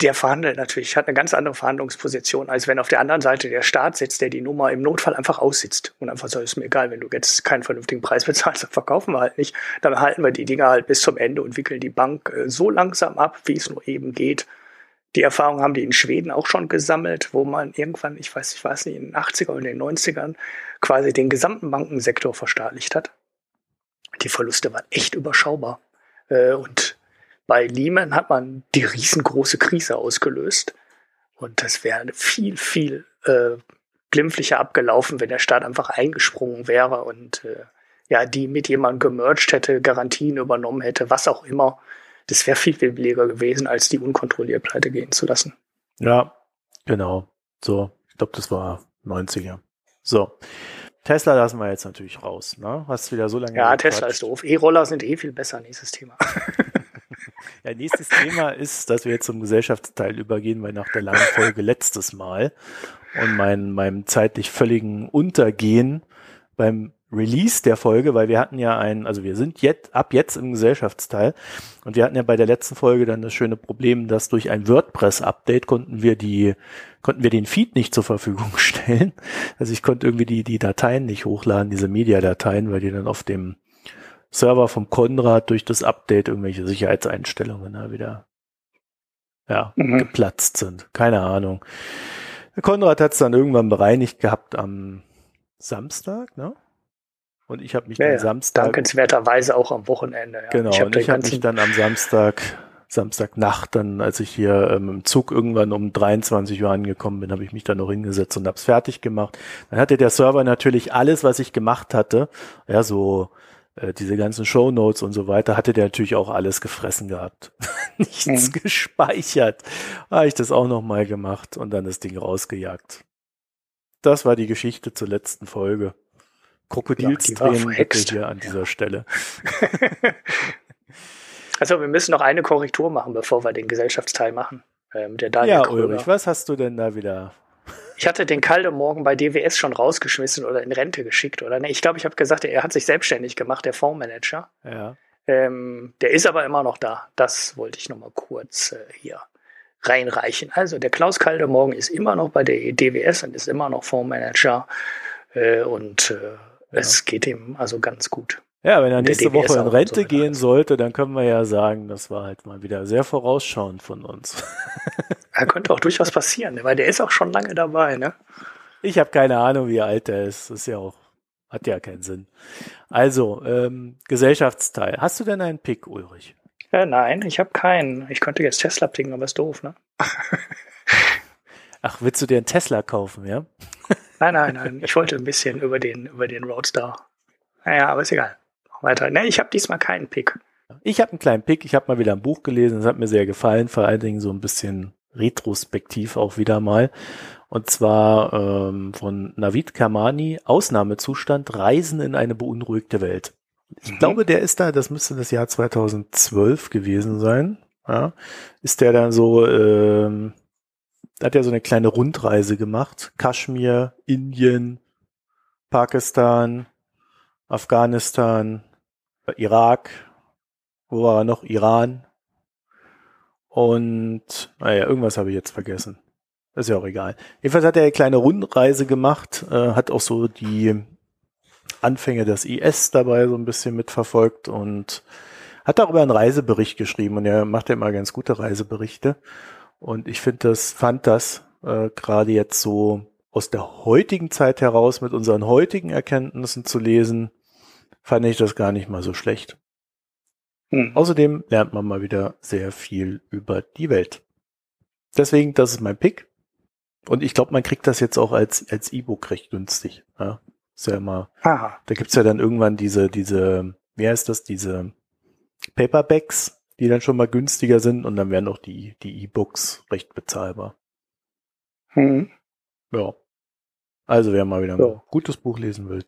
Der verhandelt natürlich, hat eine ganz andere Verhandlungsposition, als wenn auf der anderen Seite der Staat sitzt, der die Nummer im Notfall einfach aussitzt und einfach sagt, ist mir egal, wenn du jetzt keinen vernünftigen Preis bezahlst, dann verkaufen wir halt nicht. Dann halten wir die Dinger halt bis zum Ende und wickeln die Bank äh, so langsam ab, wie es nur eben geht. Die Erfahrung haben die in Schweden auch schon gesammelt, wo man irgendwann, ich weiß, ich weiß nicht, in den 80er oder in den 90ern quasi den gesamten Bankensektor verstaatlicht hat. Die Verluste waren echt überschaubar. Äh, und bei Lehman hat man die riesengroße Krise ausgelöst. Und das wäre viel, viel äh, glimpflicher abgelaufen, wenn der Staat einfach eingesprungen wäre und äh, ja, die mit jemandem gemerged hätte, Garantien übernommen hätte, was auch immer. Das wäre viel, viel billiger gewesen, als die unkontrolliert pleite gehen zu lassen. Ja, genau. So, ich glaube, das war 90er. So. Tesla lassen wir jetzt natürlich raus, ne? Hast wieder so lange. Ja, Tesla ist doof. E-Roller sind eh viel besser, nächstes Thema. Ja, nächstes Thema ist, dass wir jetzt zum Gesellschaftsteil übergehen, weil nach der langen Folge letztes Mal und mein, meinem zeitlich völligen Untergehen beim Release der Folge, weil wir hatten ja ein, also wir sind jetzt ab jetzt im Gesellschaftsteil und wir hatten ja bei der letzten Folge dann das schöne Problem, dass durch ein WordPress-Update konnten wir die, konnten wir den Feed nicht zur Verfügung stellen. Also ich konnte irgendwie die, die Dateien nicht hochladen, diese Media-Dateien, weil die dann auf dem Server vom Konrad durch das Update irgendwelche Sicherheitseinstellungen da wieder ja, mhm. geplatzt sind. Keine Ahnung. Konrad hat es dann irgendwann bereinigt gehabt am Samstag, ne? Und ich habe mich ja, dann Samstag. Dankenswerterweise auch am Wochenende. Ja. Genau, ich und ich habe mich dann am Samstag, Samstagnacht, dann, als ich hier ähm, im Zug irgendwann um 23 Uhr angekommen bin, habe ich mich dann noch hingesetzt und hab's fertig gemacht. Dann hatte der Server natürlich alles, was ich gemacht hatte, ja, so äh, diese ganzen Show Notes und so weiter, hatte der natürlich auch alles gefressen gehabt. Nichts mhm. gespeichert. Habe ich das auch nochmal gemacht und dann das Ding rausgejagt. Das war die Geschichte zur letzten Folge. Krokodilstränen ja, hier an dieser Stelle. also wir müssen noch eine Korrektur machen, bevor wir den Gesellschaftsteil machen. Ähm, der Daniel ja, Kröger. Ulrich, was hast du denn da wieder ich hatte den Kalde morgen bei DWS schon rausgeschmissen oder in Rente geschickt, oder? Ne, ich glaube, ich habe gesagt, er hat sich selbstständig gemacht, der Fondsmanager. Ja. Ähm, der ist aber immer noch da. Das wollte ich nochmal kurz äh, hier reinreichen. Also der Klaus Kalde morgen ist immer noch bei der DWS und ist immer noch Fondsmanager. Äh, und äh, ja. es geht ihm also ganz gut. Ja, wenn er nächste Woche in Rente so gehen sollte, dann können wir ja sagen, das war halt mal wieder sehr vorausschauend von uns. Er könnte auch durchaus passieren, weil der ist auch schon lange dabei, ne? Ich habe keine Ahnung, wie alt er ist. Das ist ja auch, hat ja keinen Sinn. Also, ähm, Gesellschaftsteil. Hast du denn einen Pick, Ulrich? Ja, nein, ich habe keinen. Ich könnte jetzt Tesla picken, aber ist doof, ne? Ach, willst du dir einen Tesla kaufen, ja? nein, nein, nein. Ich wollte ein bisschen über den, über den Roadster. Naja, aber ist egal weiter. Ne, ich habe diesmal keinen Pick. Ich habe einen kleinen Pick. Ich habe mal wieder ein Buch gelesen. Es hat mir sehr gefallen. Vor allen Dingen so ein bisschen retrospektiv auch wieder mal. Und zwar ähm, von Navid Kamani, Ausnahmezustand, Reisen in eine beunruhigte Welt. Ich mhm. glaube, der ist da, das müsste das Jahr 2012 gewesen sein. Ja, ist der dann so ähm, hat ja so eine kleine Rundreise gemacht. Kaschmir, Indien, Pakistan, Afghanistan, Irak, wo war er noch? Iran. Und, naja, irgendwas habe ich jetzt vergessen. ist ja auch egal. Jedenfalls hat er eine kleine Rundreise gemacht, äh, hat auch so die Anfänge des IS dabei so ein bisschen mitverfolgt und hat darüber einen Reisebericht geschrieben und er macht ja immer ganz gute Reiseberichte. Und ich finde das, fand das äh, gerade jetzt so aus der heutigen Zeit heraus mit unseren heutigen Erkenntnissen zu lesen, fand ich das gar nicht mal so schlecht. Hm. Außerdem lernt man mal wieder sehr viel über die Welt. Deswegen, das ist mein Pick. Und ich glaube, man kriegt das jetzt auch als, als E-Book recht günstig. Ja, ist ja immer, Aha. da gibt's ja dann irgendwann diese, diese, wie heißt das, diese Paperbacks, die dann schon mal günstiger sind und dann werden auch die, die E-Books recht bezahlbar. Hm. Ja. Also wer mal wieder ein ja. gutes Buch lesen will,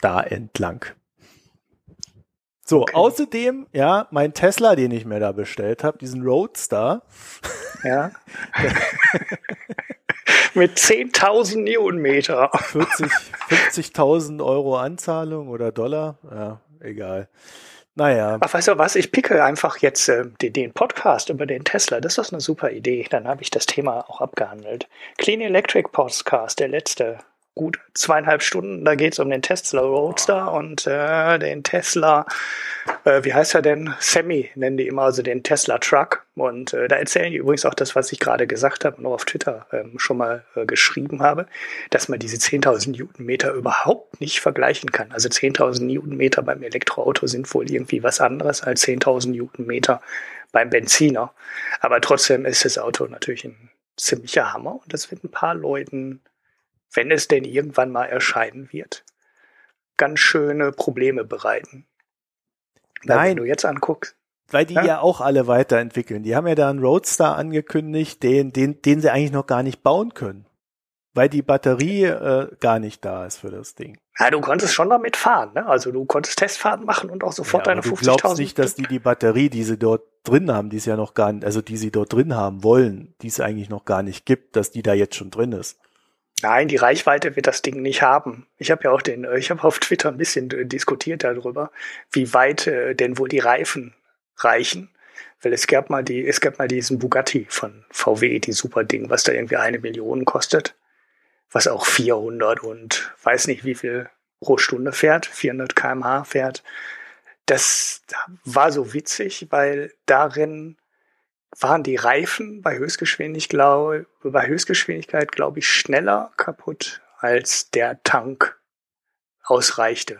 da entlang. So, okay. außerdem, ja, mein Tesla, den ich mir da bestellt habe, diesen Roadster. Ja. Mit 10.000 Newtonmeter. 40, 50.000 Euro Anzahlung oder Dollar, ja, egal. Naja. Ach, weißt du was, ich picke einfach jetzt äh, den, den, Podcast über den Tesla. Das ist eine super Idee. Dann habe ich das Thema auch abgehandelt. Clean Electric Podcast, der letzte gut zweieinhalb Stunden. Da geht es um den Tesla Roadster und äh, den Tesla, äh, wie heißt er denn? Semi nennen die immer, also den Tesla Truck. Und äh, da erzählen die übrigens auch das, was ich gerade gesagt habe und auch auf Twitter ähm, schon mal äh, geschrieben habe, dass man diese 10.000 Newtonmeter überhaupt nicht vergleichen kann. Also 10.000 Newtonmeter beim Elektroauto sind wohl irgendwie was anderes als 10.000 Newtonmeter beim Benziner. Aber trotzdem ist das Auto natürlich ein ziemlicher Hammer und das wird ein paar Leuten wenn es denn irgendwann mal erscheinen wird, ganz schöne Probleme bereiten. Weil Nein. Wenn du jetzt anguckst. Weil die ja? ja? auch alle weiterentwickeln. Die haben ja da einen Roadster angekündigt, den, den, den sie eigentlich noch gar nicht bauen können. Weil die Batterie äh, gar nicht da ist für das Ding. Ja, du konntest schon damit fahren, ne? Also du konntest Testfahrten machen und auch sofort ja, deine 50.000. Du glaubst nicht, dass die die Batterie, die sie dort drin haben, die es ja noch gar nicht, also die sie dort drin haben wollen, die es eigentlich noch gar nicht gibt, dass die da jetzt schon drin ist. Nein, die Reichweite wird das Ding nicht haben. Ich habe ja auch den, ich habe auf Twitter ein bisschen äh, diskutiert darüber, wie weit äh, denn wohl die Reifen reichen. Weil es gab mal die, es gab mal diesen Bugatti von VW, die super Ding, was da irgendwie eine Million kostet, was auch 400 und weiß nicht wie viel pro Stunde fährt, 400 kmh fährt. Das war so witzig, weil darin waren die Reifen bei Höchstgeschwindigkeit, glaube, bei Höchstgeschwindigkeit, glaube ich, schneller kaputt, als der Tank ausreichte.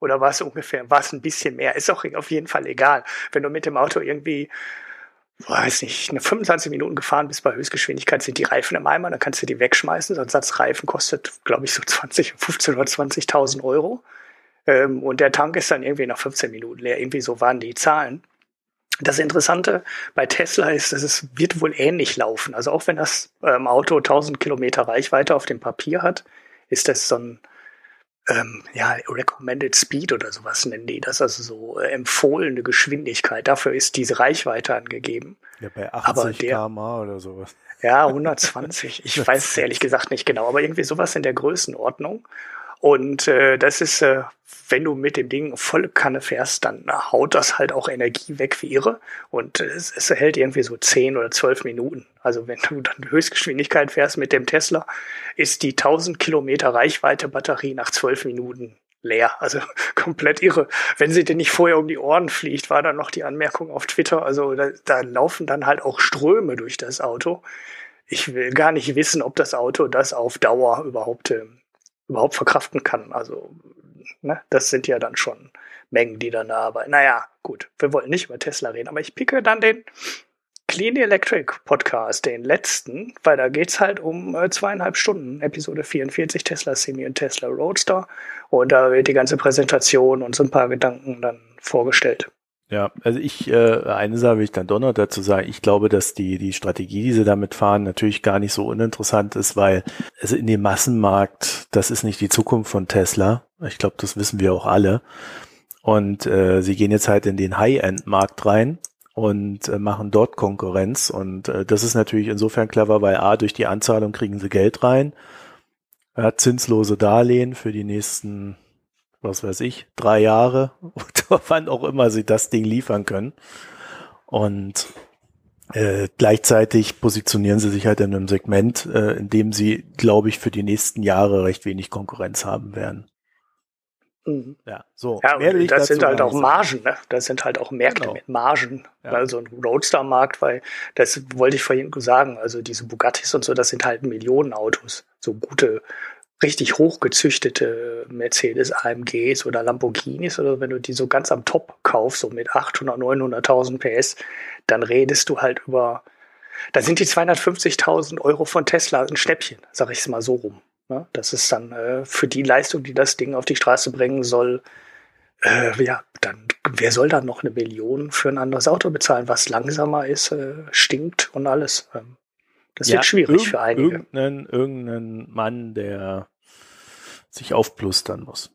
Oder war es ungefähr, war es ein bisschen mehr? Ist auch auf jeden Fall egal. Wenn du mit dem Auto irgendwie, weiß nicht, eine 25 Minuten gefahren bist bei Höchstgeschwindigkeit, sind die Reifen im Eimer, dann kannst du die wegschmeißen. So ein Satz Reifen kostet, glaube ich, so 20, 15 oder 20.000 Euro. Ähm, und der Tank ist dann irgendwie nach 15 Minuten leer. Irgendwie so waren die Zahlen. Das Interessante bei Tesla ist, dass es wird wohl ähnlich laufen. Also auch wenn das ähm, Auto 1000 Kilometer Reichweite auf dem Papier hat, ist das so ein ähm, ja, Recommended Speed oder sowas nennen die das, also so äh, empfohlene Geschwindigkeit. Dafür ist diese Reichweite angegeben. Ja, bei 80 km oder sowas. Ja, 120. Ich weiß es ehrlich gesagt nicht genau, aber irgendwie sowas in der Größenordnung. Und äh, das ist, äh, wenn du mit dem Ding volle Kanne fährst, dann haut das halt auch Energie weg wie irre. Und es, es hält irgendwie so 10 oder 12 Minuten. Also wenn du dann Höchstgeschwindigkeit fährst mit dem Tesla, ist die 1000 Kilometer Reichweite Batterie nach 12 Minuten leer. Also komplett irre. Wenn sie dir nicht vorher um die Ohren fliegt, war dann noch die Anmerkung auf Twitter. Also da, da laufen dann halt auch Ströme durch das Auto. Ich will gar nicht wissen, ob das Auto das auf Dauer überhaupt äh, überhaupt verkraften kann. Also, ne, das sind ja dann schon Mengen, die dann da arbeiten. Naja, gut, wir wollen nicht über Tesla reden, aber ich picke dann den Clean Electric Podcast, den letzten, weil da geht's halt um äh, zweieinhalb Stunden, Episode 44, Tesla Semi und Tesla Roadster. Und da wird die ganze Präsentation und so ein paar Gedanken dann vorgestellt. Ja, also ich, äh, eine Sache will ich dann doch noch dazu sagen. Ich glaube, dass die, die Strategie, die sie damit fahren, natürlich gar nicht so uninteressant ist, weil also in dem Massenmarkt, das ist nicht die Zukunft von Tesla. Ich glaube, das wissen wir auch alle. Und äh, sie gehen jetzt halt in den High-End-Markt rein. und äh, machen dort Konkurrenz. Und äh, das ist natürlich insofern clever, weil A, durch die Anzahlung kriegen sie Geld rein, ja, zinslose Darlehen für die nächsten, was weiß ich, drei Jahre, oder wann auch immer sie das Ding liefern können. Und äh, gleichzeitig positionieren sie sich halt in einem Segment, äh, in dem sie, glaube ich, für die nächsten Jahre recht wenig Konkurrenz haben werden. Mhm. Ja, so. Ja, ich das sind halt auch Margen, ne? Das sind halt auch Märkte Genau. mit Margen. Ja. Also ein Roadster-Markt, weil das wollte ich vorhin sagen, also diese Bugattis und so, das sind halt Millionenautos. So gute, richtig hochgezüchtete Mercedes AMGs oder Lamborghinis oder wenn du die so ganz am Top kaufst, so mit 800, 900.000 PS, dann redest du halt über, da sind die 250.000 Euro von Tesla ein Schnäppchen, sag ich es mal so rum. Ne? Das ist dann äh, für die Leistung, die das Ding auf die Straße bringen soll, äh, ja, dann, wer soll dann noch eine Million für ein anderes Auto bezahlen, was langsamer ist, äh, stinkt und alles. Ähm, das wird schwierig für einige. Irgendeinen, irgendeinen Mann, der sich aufplustern muss.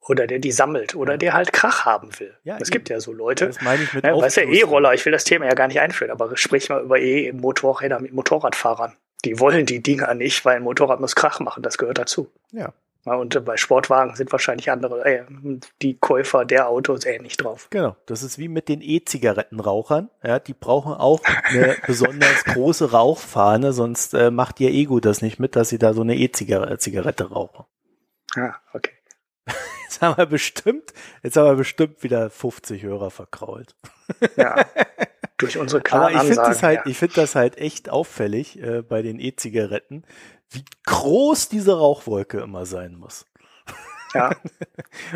Oder der die sammelt oder der halt Krach haben will. Ja, es gibt ja so Leute. Das meine ich mit Ne, weißt du. E-Roller, ich will das Thema ja gar nicht einführen, aber sprich mal über E-Motorräder mit Motorradfahrern. Die wollen die Dinger nicht, weil ein Motorrad muss Krach machen, das gehört dazu. Ja, Ja, und äh, bei Sportwagen sind wahrscheinlich andere, äh, die Käufer der Autos ähnlich drauf. genau. Das ist wie mit den E-Zigarettenrauchern. Ja, die brauchen auch eine besonders große Rauchfahne, sonst äh, macht ihr Ego das nicht mit, dass sie da so eine E-Zigarette rauchen. Ja, okay. Jetzt haben wir bestimmt, jetzt haben wir bestimmt wieder 50 Hörer verkrault. Ja. Durch unsere Aber klaren ich finde das halt, ja. ich finde das halt echt auffällig äh, bei den E-Zigaretten, wie groß diese Rauchwolke immer sein muss. Ja.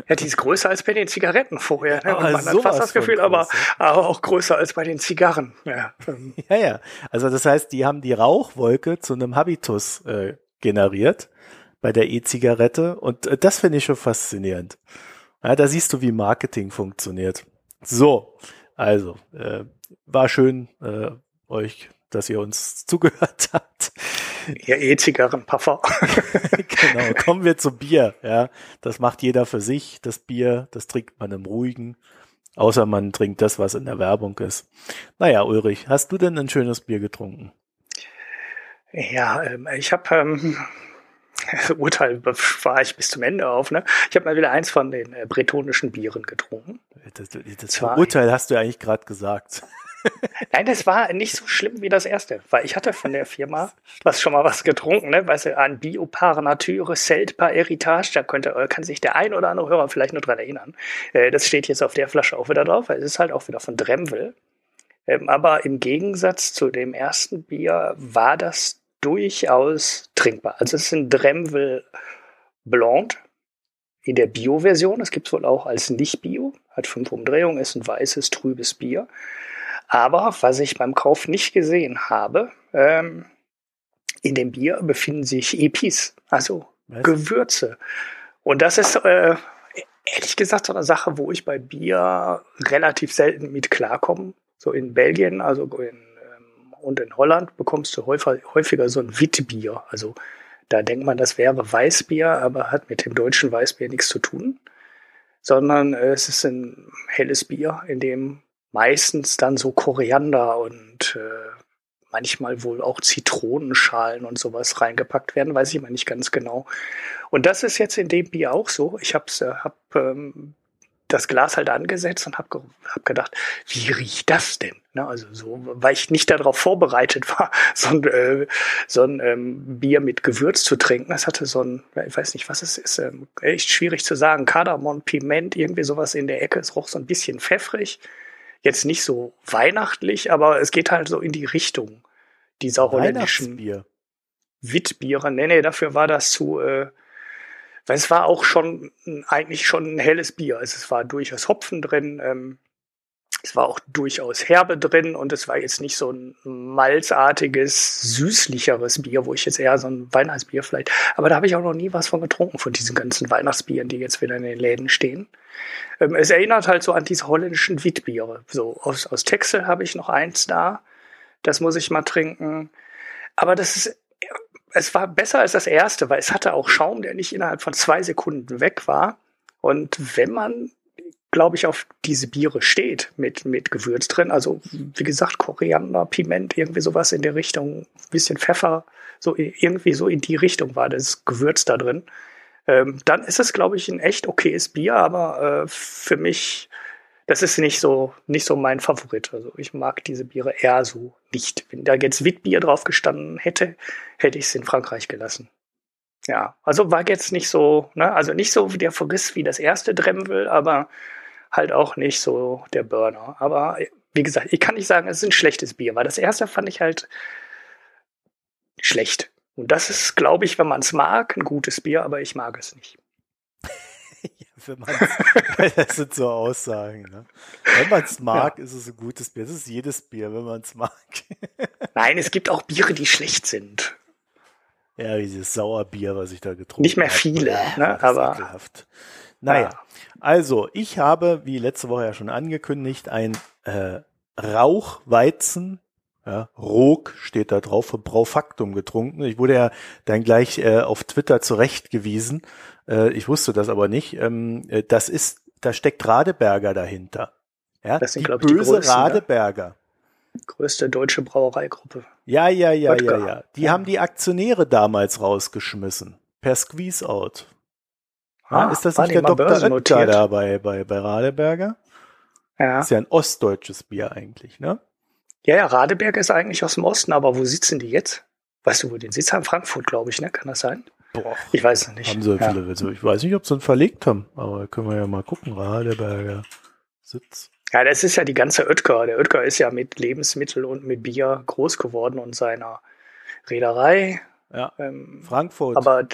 ja, die ist größer als bei den Zigaretten vorher. Ne? Man hat fast das Gefühl, aber, groß, aber auch größer als bei den Zigarren. Ja, ähm, Ja, ja. Also das heißt, die haben die Rauchwolke zu einem Habitus äh, generiert bei der E-Zigarette und äh, das finde ich schon faszinierend. Ja, da siehst du, wie Marketing funktioniert. So, also äh, war schön äh, euch, dass ihr uns zugehört habt. Ihr E-Zigarren-Puffer. genau, kommen wir zu Bier. Ja, das macht jeder für sich. Das Bier, das trinkt man im Ruhigen. Außer man trinkt das, was in der Werbung ist. Naja, Ulrich, hast du denn ein schönes Bier getrunken? Ja, ähm, ich habe ähm, Urteil war ich bis zum Ende auf. Ne? Ich habe mal wieder eins von den äh, bretonischen Bieren getrunken. Das, das. Urteil hast du ja eigentlich gerade gesagt. Nein, das war nicht so schlimm wie das erste, weil ich hatte von der Firma was schon mal was getrunken, ne? Weißt du, an Bio par Nature, Celt par Heritage, da könnte, äh, kann sich der ein oder andere Hörer vielleicht nur dran erinnern. Äh, das steht jetzt auf der Flasche auch wieder drauf, weil es ist halt auch wieder von Dremvel. Ähm, aber im Gegensatz zu dem ersten Bier war das durchaus trinkbar. Also es ist ein Dremvel Blond in der Bio-Version. Es gibt es wohl auch als Nicht-Bio, hat fünf Umdrehungen, ist ein weißes, trübes Bier. Aber was ich beim Kauf nicht gesehen habe, ähm, in dem Bier befinden sich Epis, also Was? Gewürze. Und das ist äh, ehrlich gesagt so eine Sache, wo ich bei Bier relativ selten mit klarkomme. So in Belgien, also in, ähm, und in Holland bekommst du häufiger, häufiger so ein Witbier. Also da denkt man, das wäre Weißbier, aber hat mit dem deutschen Weißbier nichts zu tun. Sondern äh, es ist ein helles Bier, in dem meistens dann so Koriander und äh, manchmal wohl auch Zitronenschalen und sowas reingepackt werden, weiß ich mal nicht ganz genau. Und das ist jetzt in dem Bier auch so. Ich habe äh, hab, ähm, das Glas halt angesetzt und habe ge hab gedacht, wie riecht das denn? Ne, also so, weil ich nicht darauf vorbereitet war, so ein, äh, so ein ähm, Bier mit Gewürz zu trinken. Das hatte so ein, ich weiß nicht, was es ist, ähm, echt schwierig zu sagen. Kardamom, Piment, irgendwie sowas in der Ecke. Es roch so ein bisschen pfeffrig. Jetzt nicht so weihnachtlich, aber es geht halt so in die Richtung dieser holländischen. Witbiere. Nee, nee, dafür war das zu, äh, weil es war auch schon eigentlich schon ein helles Bier. Also es war durchaus Hopfen drin, ähm, es war auch durchaus Herbe drin und es war jetzt nicht so ein malzartiges, süßlicheres Bier, wo ich jetzt eher so ein Weihnachtsbier vielleicht, aber da habe ich auch noch nie was von getrunken, von diesen ganzen Weihnachtsbieren, die jetzt wieder in den Läden stehen. Ähm, es erinnert halt so an diese holländischen Witbiere. So aus, aus Texel habe ich noch eins da. Das muss ich mal trinken. Aber das ist, es war besser als das erste, weil es hatte auch Schaum, der nicht innerhalb von zwei Sekunden weg war. Und wenn man glaube ich, auf diese Biere steht mit, mit Gewürz drin. Also, wie gesagt, Koriander, Piment, irgendwie sowas in der Richtung, bisschen Pfeffer, so irgendwie so in die Richtung war das Gewürz da drin. Ähm, dann ist es, glaube ich, ein echt okayes Bier, aber äh, für mich, das ist nicht so, nicht so mein Favorit. Also ich mag diese Biere eher so nicht. Wenn da jetzt Witbier drauf gestanden hätte, hätte ich es in Frankreich gelassen. Ja, also war jetzt nicht so, ne, also nicht so der Verriss wie das erste Dremel, aber halt auch nicht so der Burner. Aber wie gesagt, ich kann nicht sagen, es ist ein schlechtes Bier, weil das erste fand ich halt schlecht. Und das ist, glaube ich, wenn man es mag, ein gutes Bier, aber ich mag es nicht. ja, das sind so Aussagen. Ne? Wenn man es mag, ja. ist es ein gutes Bier. Das ist jedes Bier, wenn man es mag. Nein, es gibt auch Biere, die schlecht sind. Ja, dieses Sauerbier, was ich da getrunken habe. Nicht mehr viele, hab. ne? aber. Naja, ja. also ich habe, wie letzte Woche ja schon angekündigt, ein äh, Rauchweizen, ja, Rog steht da drauf, für Braufaktum getrunken. Ich wurde ja dann gleich äh, auf Twitter zurechtgewiesen. Äh, ich wusste das aber nicht. Ähm, äh, das ist, da steckt Radeberger dahinter. Ja, das sind, die glaub böse ich, die größten, Radeberger. Größte deutsche Brauereigruppe. Ja, ja, ja, Wodka. ja, ja. Die ja. haben die Aktionäre damals rausgeschmissen. Per Squeeze-Out. Ah, ist das nicht der Dr. Oetker da bei, bei, bei Radeberger? Ja. Ist ja ein ostdeutsches Bier eigentlich, ne? Ja, ja, Radeberger ist eigentlich aus dem Osten, aber wo sitzen die jetzt? Weißt du, wo den Sitz haben? Frankfurt, glaube ich, ne? Kann das sein? Boah. Ich weiß es nicht. Haben sie ja. viele, ich weiß nicht, ob sie ihn verlegt haben, aber können wir ja mal gucken. Radeberger Sitz. Ja, das ist ja die ganze Oetker. Der Oetker ist ja mit Lebensmittel und mit Bier groß geworden und seiner Reederei. Ja, ähm, Frankfurt. Aber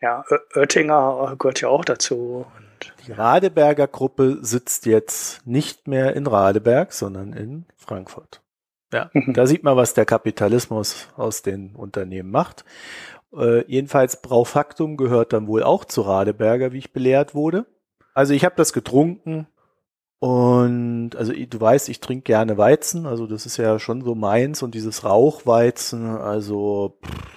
ja, Oettinger gehört ja auch dazu. Und, die Radeberger Gruppe sitzt jetzt nicht mehr in Radeberg, sondern in Frankfurt. Ja, mhm. da sieht man, was der Kapitalismus aus den Unternehmen macht. Äh, jedenfalls Braufaktum gehört dann wohl auch zu Radeberger, wie ich belehrt wurde. Also ich habe das getrunken und also du weißt, ich trinke gerne Weizen, also das ist ja schon so meins und dieses Rauchweizen, also pff,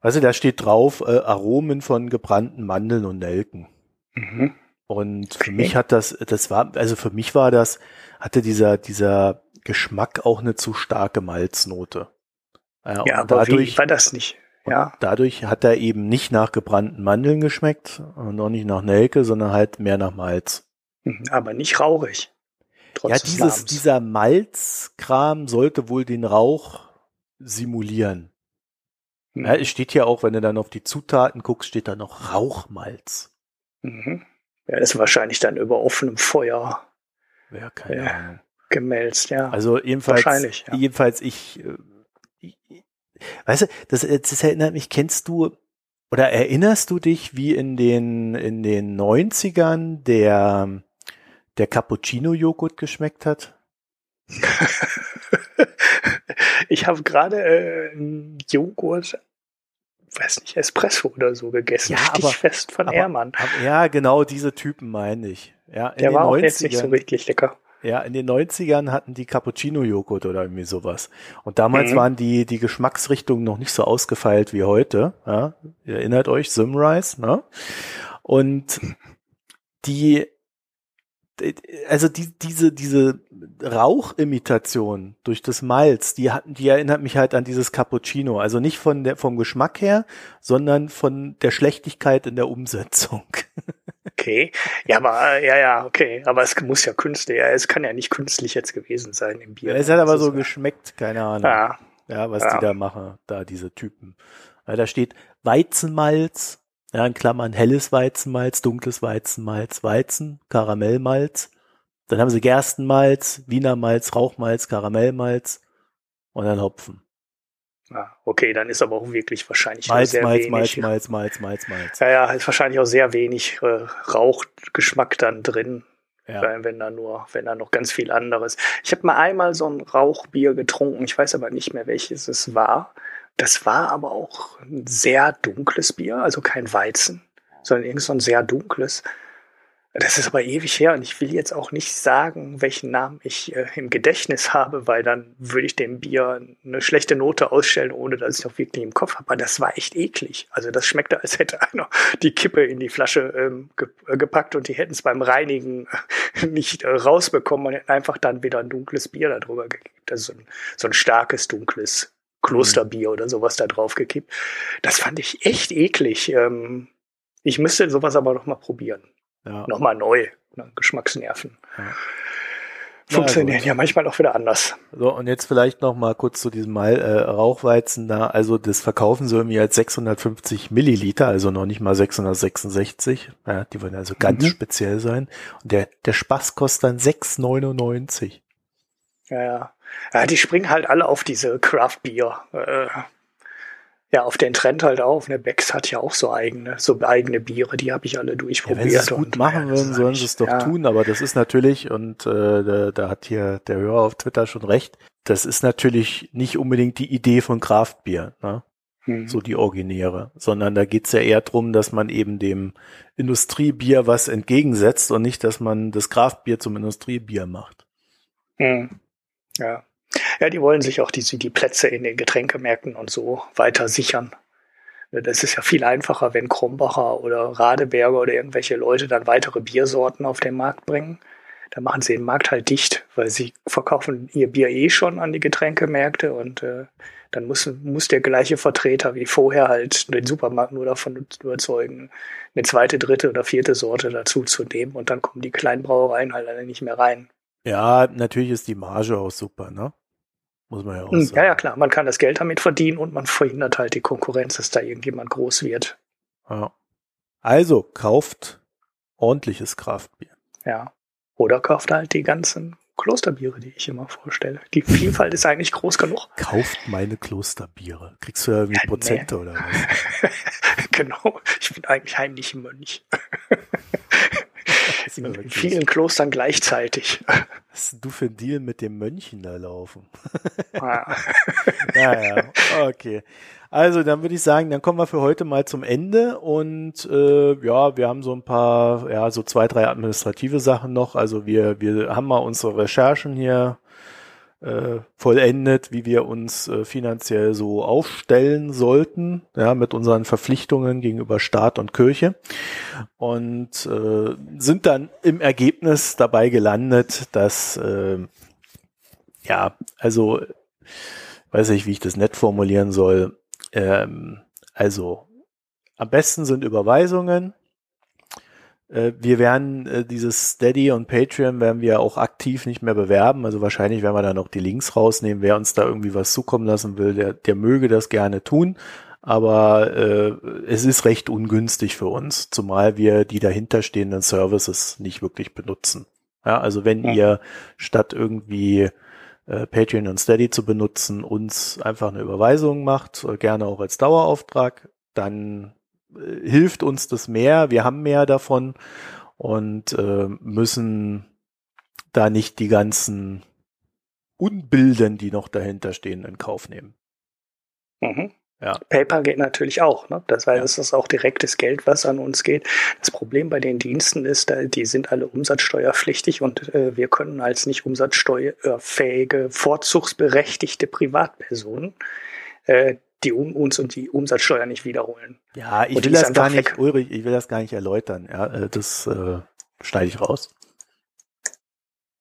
also da steht drauf äh, Aromen von gebrannten Mandeln und Nelken. Mhm. Und für okay. mich hat das, das war, also für mich war das, hatte dieser, dieser Geschmack auch eine zu starke Malznote. Ja, ja aber dadurch, wie war das nicht? Ja. Dadurch hat er eben nicht nach gebrannten Mandeln geschmeckt und auch nicht nach Nelke, sondern halt mehr nach Malz. Mhm, aber nicht rauchig. ja, dieses, dieser Malzkram sollte wohl den Rauch simulieren. Mhm. Ja, es steht ja auch, wenn du dann auf die Zutaten guckst, steht da noch Rauchmalz. Mhm. Ja, ist wahrscheinlich dann über offenem Feuer. Ja, keine Ahnung. Gemälzt, ja. Also jedenfalls, wahrscheinlich, ja. jedenfalls ich, äh, ich, weißt du, das, das erinnert mich, kennst du oder erinnerst du dich, wie in den, in den 90ern der, der Cappuccino-Joghurt geschmeckt hat? ich habe gerade äh, einen Joghurt, weiß nicht, Espresso oder so gegessen. Ja, Stichfest von aber, Ehrmann. Aber, ja, genau diese Typen meine ich. Ja, Der war auch jetzt nicht so richtig lecker. Ja, in den 90ern hatten die Cappuccino-Joghurt oder irgendwie sowas. Und damals mhm. waren die, die Geschmacksrichtungen noch nicht so ausgefeilt wie heute. Ja, ihr erinnert euch, Simrise, ne? Und die also die, diese, diese Rauchimitation durch das Malz, die hatten, die erinnert mich halt an dieses Cappuccino. Also nicht von der, vom Geschmack her, sondern von der Schlechtigkeit in der Umsetzung. Okay. Ja, aber, ja, ja, okay. Aber es muss ja künstlich, ja, es kann ja nicht künstlich jetzt gewesen sein im Bier. es hat aber so geschmeckt, keine Ahnung. Ja. Ja, was die da machen, da diese Typen. Weil da steht Weizenmalz, ja, in Klammern helles Weizenmalz, dunkles Weizenmalz, Weizen, Karamellmalz. Dann haben sie Gerstenmalz, Wiener Malz, Rauchmalz, Karamellmalz und dann Hopfen. Ah, okay, dann ist aber auch wirklich wahrscheinlich Malz, sehr Malz, wenig. Malz, Malz, Malz, Malz, Malz. Ja, ja, ist wahrscheinlich auch sehr wenig äh, Rauchgeschmack dann drin. Ja. Wenn da nur, wenn da noch ganz viel anderes. Ich habe mal einmal so ein Rauchbier getrunken, ich weiß aber nicht mehr, welches es war. Das war aber auch ein sehr dunkles Bier, also kein Weizen, sondern irgend so ein sehr dunkles. Das ist aber ewig her und ich will jetzt auch nicht sagen, welchen Namen ich äh, im Gedächtnis habe, weil dann würde ich dem Bier eine schlechte Note ausstellen, ohne dass ich noch wirklich im Kopf habe. Aber das war echt eklig. Also das schmeckte, als hätte einer die Kippe in die Flasche ähm, ge äh, gepackt und die hätten es beim Reinigen äh, nicht äh, rausbekommen und hätten einfach dann wieder ein dunkles Bier darüber gekippt. Also so ein, so ein starkes, dunkles Klosterbier oder sowas da drauf gekippt. Das fand ich echt eklig. Ähm, ich müsste sowas aber noch mal probieren. Ja. Nochmal neu. Ne? Geschmacksnerven. Ja. Funktionieren ja, ja, manchmal auch wieder anders. So, und jetzt vielleicht noch mal kurz zu diesem Mal äh, Rauchweizen da. Also das verkaufen sie irgendwie als 650 Milliliter, also noch nicht mal 666. Ja, die wollen also ganz mhm. speziell sein. Und der, der Spaß kostet dann 6,99. Ja, ja. Ja, die springen halt alle auf diese Craft Beer. Äh, ja, auf den Trend halt auf. Ne? Becks hat ja auch so eigene, so eigene Biere, die habe ich alle durchprobiert. Ja, wenn sie es gut machen würden, sollen sie es doch ja. tun, aber das ist natürlich, und äh, da, da hat hier der Hörer auf Twitter schon recht, das ist natürlich nicht unbedingt die Idee von Kraftbier, ne? Hm. so die originäre, sondern da geht's ja eher drum, dass man eben dem Industriebier was entgegensetzt und nicht, dass man das Kraftbier zum Industriebier macht. Hm. Ja. Ja, die wollen sich auch die, die Plätze in den Getränkemärkten und so weiter sichern. Das ist ja viel einfacher, wenn Krombacher oder Radeberger oder irgendwelche Leute dann weitere Biersorten auf den Markt bringen. Da machen sie den Markt halt dicht, weil sie verkaufen ihr Bier eh schon an die Getränkemärkte und äh, dann muss, muss der gleiche Vertreter wie vorher halt den Supermarkt nur davon überzeugen, eine zweite, dritte oder vierte Sorte dazu zu nehmen und dann kommen die kleinen Brauereien halt alle nicht mehr rein. Ja, natürlich ist die Marge auch super, ne? Muss man ja auch hm, sagen. Ja, ja, klar. Man kann das Geld damit verdienen und man verhindert halt die Konkurrenz, dass da irgendjemand groß wird. Ja. Also kauft ordentliches Kraftbier. Ja. Oder kauft halt die ganzen Klosterbiere, die ich immer vorstelle. Die Vielfalt ist eigentlich groß genug. Kauft meine Klosterbiere. Kriegst du ja irgendwie ja, Prozente nee. oder was? genau. Ich bin eigentlich heimlich Mönch. In vielen Klostern gleichzeitig. Was du für ein Deal mit dem Mönchen da laufen? Ah. naja, okay. Also dann würde ich sagen, dann kommen wir für heute mal zum Ende und äh, ja, wir haben so ein paar, ja, so zwei, drei administrative Sachen noch. Also wir, wir haben mal unsere Recherchen hier äh, vollendet, wie wir uns äh, finanziell so aufstellen sollten, ja, mit unseren Verpflichtungen gegenüber Staat und Kirche und äh, sind dann im Ergebnis dabei gelandet, dass äh, ja, also weiß ich, wie ich das nett formulieren soll. Ähm, also am besten sind Überweisungen wir werden äh, dieses Steady und Patreon werden wir auch aktiv nicht mehr bewerben. Also wahrscheinlich werden wir da noch die Links rausnehmen. Wer uns da irgendwie was zukommen lassen will, der, der möge das gerne tun. Aber äh, es ist recht ungünstig für uns, zumal wir die dahinterstehenden Services nicht wirklich benutzen. Ja, also wenn ja. ihr statt irgendwie äh, Patreon und Steady zu benutzen, uns einfach eine Überweisung macht, gerne auch als Dauerauftrag, dann äh, hilft uns das mehr, wir haben mehr davon und äh, müssen da nicht die ganzen Unbilden, die noch dahinter stehen, in Kauf nehmen. Mhm. Ja. PayPal geht natürlich auch. Ne? Das heißt, ja. es ist auch direktes Geld, was an uns geht. Das Problem bei den Diensten ist, die sind alle umsatzsteuerpflichtig und äh, wir können als nicht umsatzsteuerfähige, vorzugsberechtigte Privatpersonen äh, die um, uns und die Umsatzsteuer nicht wiederholen. Ja, ich will das gar nicht, weg. Ulrich, ich will das gar nicht erläutern. Ja, äh, das äh, schneide ich raus.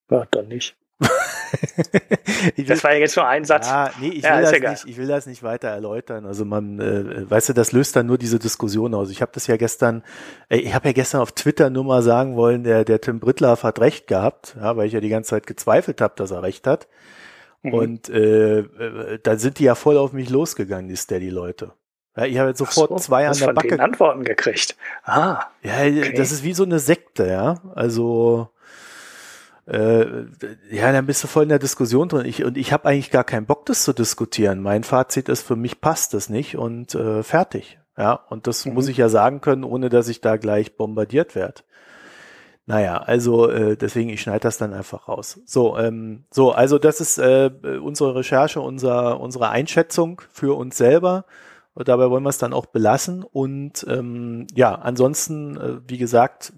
Ja, dann nicht. will, das war ja jetzt nur ein Satz. Ja, nee, ich will, ja, das nicht, ich will das nicht weiter erläutern. Also man, äh, weißt du, das löst dann nur diese Diskussion aus. Ich habe das ja gestern, äh, ich habe ja gestern auf Twitter nur mal sagen wollen, der, der Tim Brittlaff hat recht gehabt, ja, weil ich ja die ganze Zeit gezweifelt habe, dass er recht hat. Mhm. Und äh, äh, da sind die ja voll auf mich losgegangen, die Steady-Leute. Ja, ich habe jetzt sofort so, zwei an der Backe. Antworten gekriegt. Ah. Ja, okay. das ist wie so eine Sekte, ja. Also äh, ja, dann bist du voll in der Diskussion drin. Ich, und ich habe eigentlich gar keinen Bock, das zu diskutieren. Mein Fazit ist, für mich passt das nicht und äh, fertig. Ja, und das mhm. muss ich ja sagen können, ohne dass ich da gleich bombardiert werde. Naja, also äh, deswegen, ich schneide das dann einfach raus. So, ähm, so, also das ist äh, unsere Recherche, unser, unsere Einschätzung für uns selber. Und dabei wollen wir es dann auch belassen. Und ähm, ja, ansonsten, äh, wie gesagt,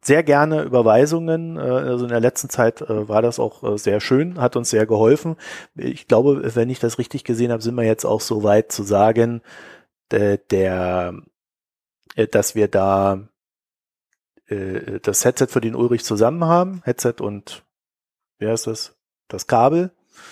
sehr gerne Überweisungen. Äh, also in der letzten Zeit äh, war das auch äh, sehr schön, hat uns sehr geholfen. Ich glaube, wenn ich das richtig gesehen habe, sind wir jetzt auch so weit zu sagen, der, der dass wir da das Headset für den Ulrich zusammen haben, Headset und wie heißt das? Das Kabel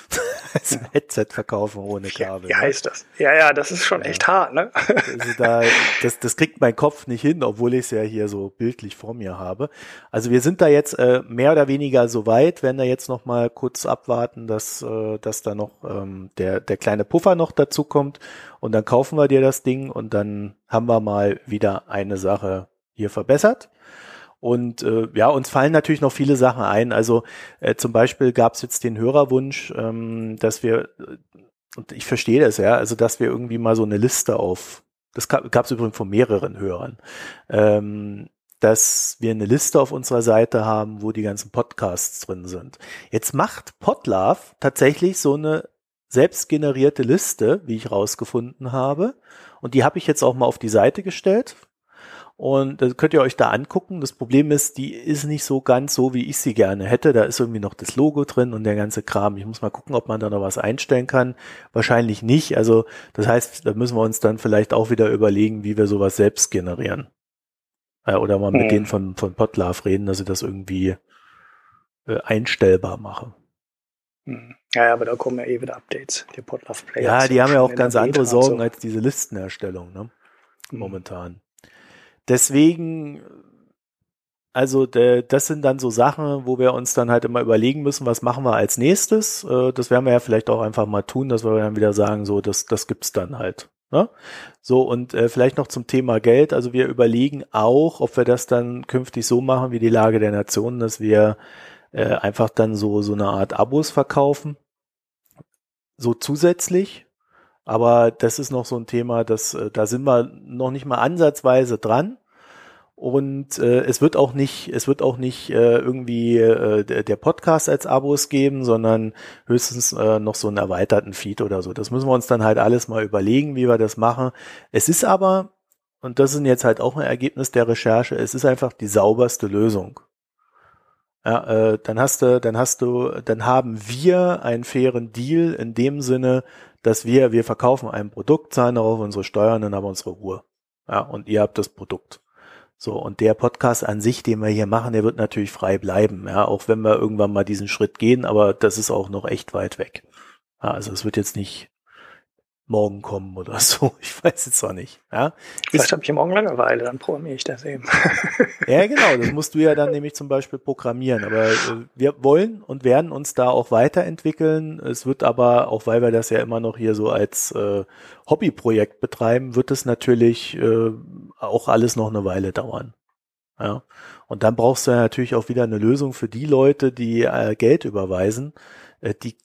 als Headset verkaufen ohne Kabel. Wie ne? heißt das? Ja, ja, das ist schon ja. echt hart, ne? Also da, das, das kriegt mein Kopf nicht hin, obwohl ich es ja hier so bildlich vor mir habe. Also wir sind da jetzt äh, mehr oder weniger so weit, werden da jetzt noch mal kurz abwarten, dass, äh, dass da noch ähm, der, der kleine Puffer noch dazu kommt und dann kaufen wir dir das Ding und dann haben wir mal wieder eine Sache hier verbessert. Und äh, ja, uns fallen natürlich noch viele Sachen ein. Also äh, zum Beispiel gab es jetzt den Hörerwunsch, ähm, dass wir, äh, und ich verstehe das ja, also dass wir irgendwie mal so eine Liste auf, das gab es übrigens von mehreren Hörern, ähm, dass wir eine Liste auf unserer Seite haben, wo die ganzen Podcasts drin sind. Jetzt macht Podlove tatsächlich so eine selbstgenerierte Liste, wie ich rausgefunden habe. Und die habe ich jetzt auch mal auf die Seite gestellt. Und das könnt ihr euch da angucken. Das Problem ist, die ist nicht so ganz so, wie ich sie gerne hätte. Da ist irgendwie noch das Logo drin und der ganze Kram. Ich muss mal gucken, ob man da noch was einstellen kann. Wahrscheinlich nicht. Also das heißt, da müssen wir uns dann vielleicht auch wieder überlegen, wie wir sowas selbst generieren. Äh, oder mal mit hm. denen von, von Potlove reden, dass sie das irgendwie äh, einstellbar machen. Hm. Ja, aber da kommen ja eh wieder Updates. Die Potlove Player. Ja, die haben ja auch ganz andere Sorgen so. als diese Listenerstellung, ne? Hm. Momentan. Deswegen, also das sind dann so Sachen, wo wir uns dann halt immer überlegen müssen, was machen wir als nächstes. Äh, das werden wir ja vielleicht auch einfach mal tun, dass wir dann wieder sagen, so, das, das gibt's dann halt. Ne? So, und äh, vielleicht noch zum Thema Geld. Also wir überlegen auch, ob wir das dann künftig so machen wie die Lage der Nationen, dass wir äh, einfach dann so, so eine Art Abos verkaufen. So zusätzlich. Aber das ist noch so ein Thema, das, äh, da sind wir noch nicht mal ansatzweise dran. Und äh, es wird auch nicht, es wird auch nicht äh, irgendwie äh, der Podcast als Abos geben, sondern höchstens äh, noch so einen erweiterten Feed oder so. Das müssen wir uns dann halt alles mal überlegen, wie wir das machen. Es ist aber, und das ist jetzt halt auch ein Ergebnis der Recherche, es ist einfach die sauberste Lösung. Ja, äh, dann hast du, dann hast du, dann haben wir einen fairen Deal in dem Sinne, dass wir, wir verkaufen ein Produkt, zahlen darauf unsere Steuern, dann haben wir unsere Ruhe. Ja, und ihr habt das Produkt. So, und der Podcast an sich, den wir hier machen, der wird natürlich frei bleiben, ja, auch wenn wir irgendwann mal diesen Schritt gehen, aber das ist auch noch echt weit weg. Ja, also es wird jetzt nicht morgen kommen oder so. Ich weiß jetzt auch nicht. Ja? Vielleicht habe ich morgen Langeweile, dann programmiere ich das eben. ja, genau, das musst du ja dann nämlich zum Beispiel programmieren. Aber äh, wir wollen und werden uns da auch weiterentwickeln. Es wird aber, auch weil wir das ja immer noch hier so als äh, Hobbyprojekt betreiben, wird es natürlich äh, auch alles noch eine Weile dauern. Ja. Und dann brauchst du ja natürlich auch wieder eine Lösung für die Leute, die äh, Geld überweisen. Äh, die,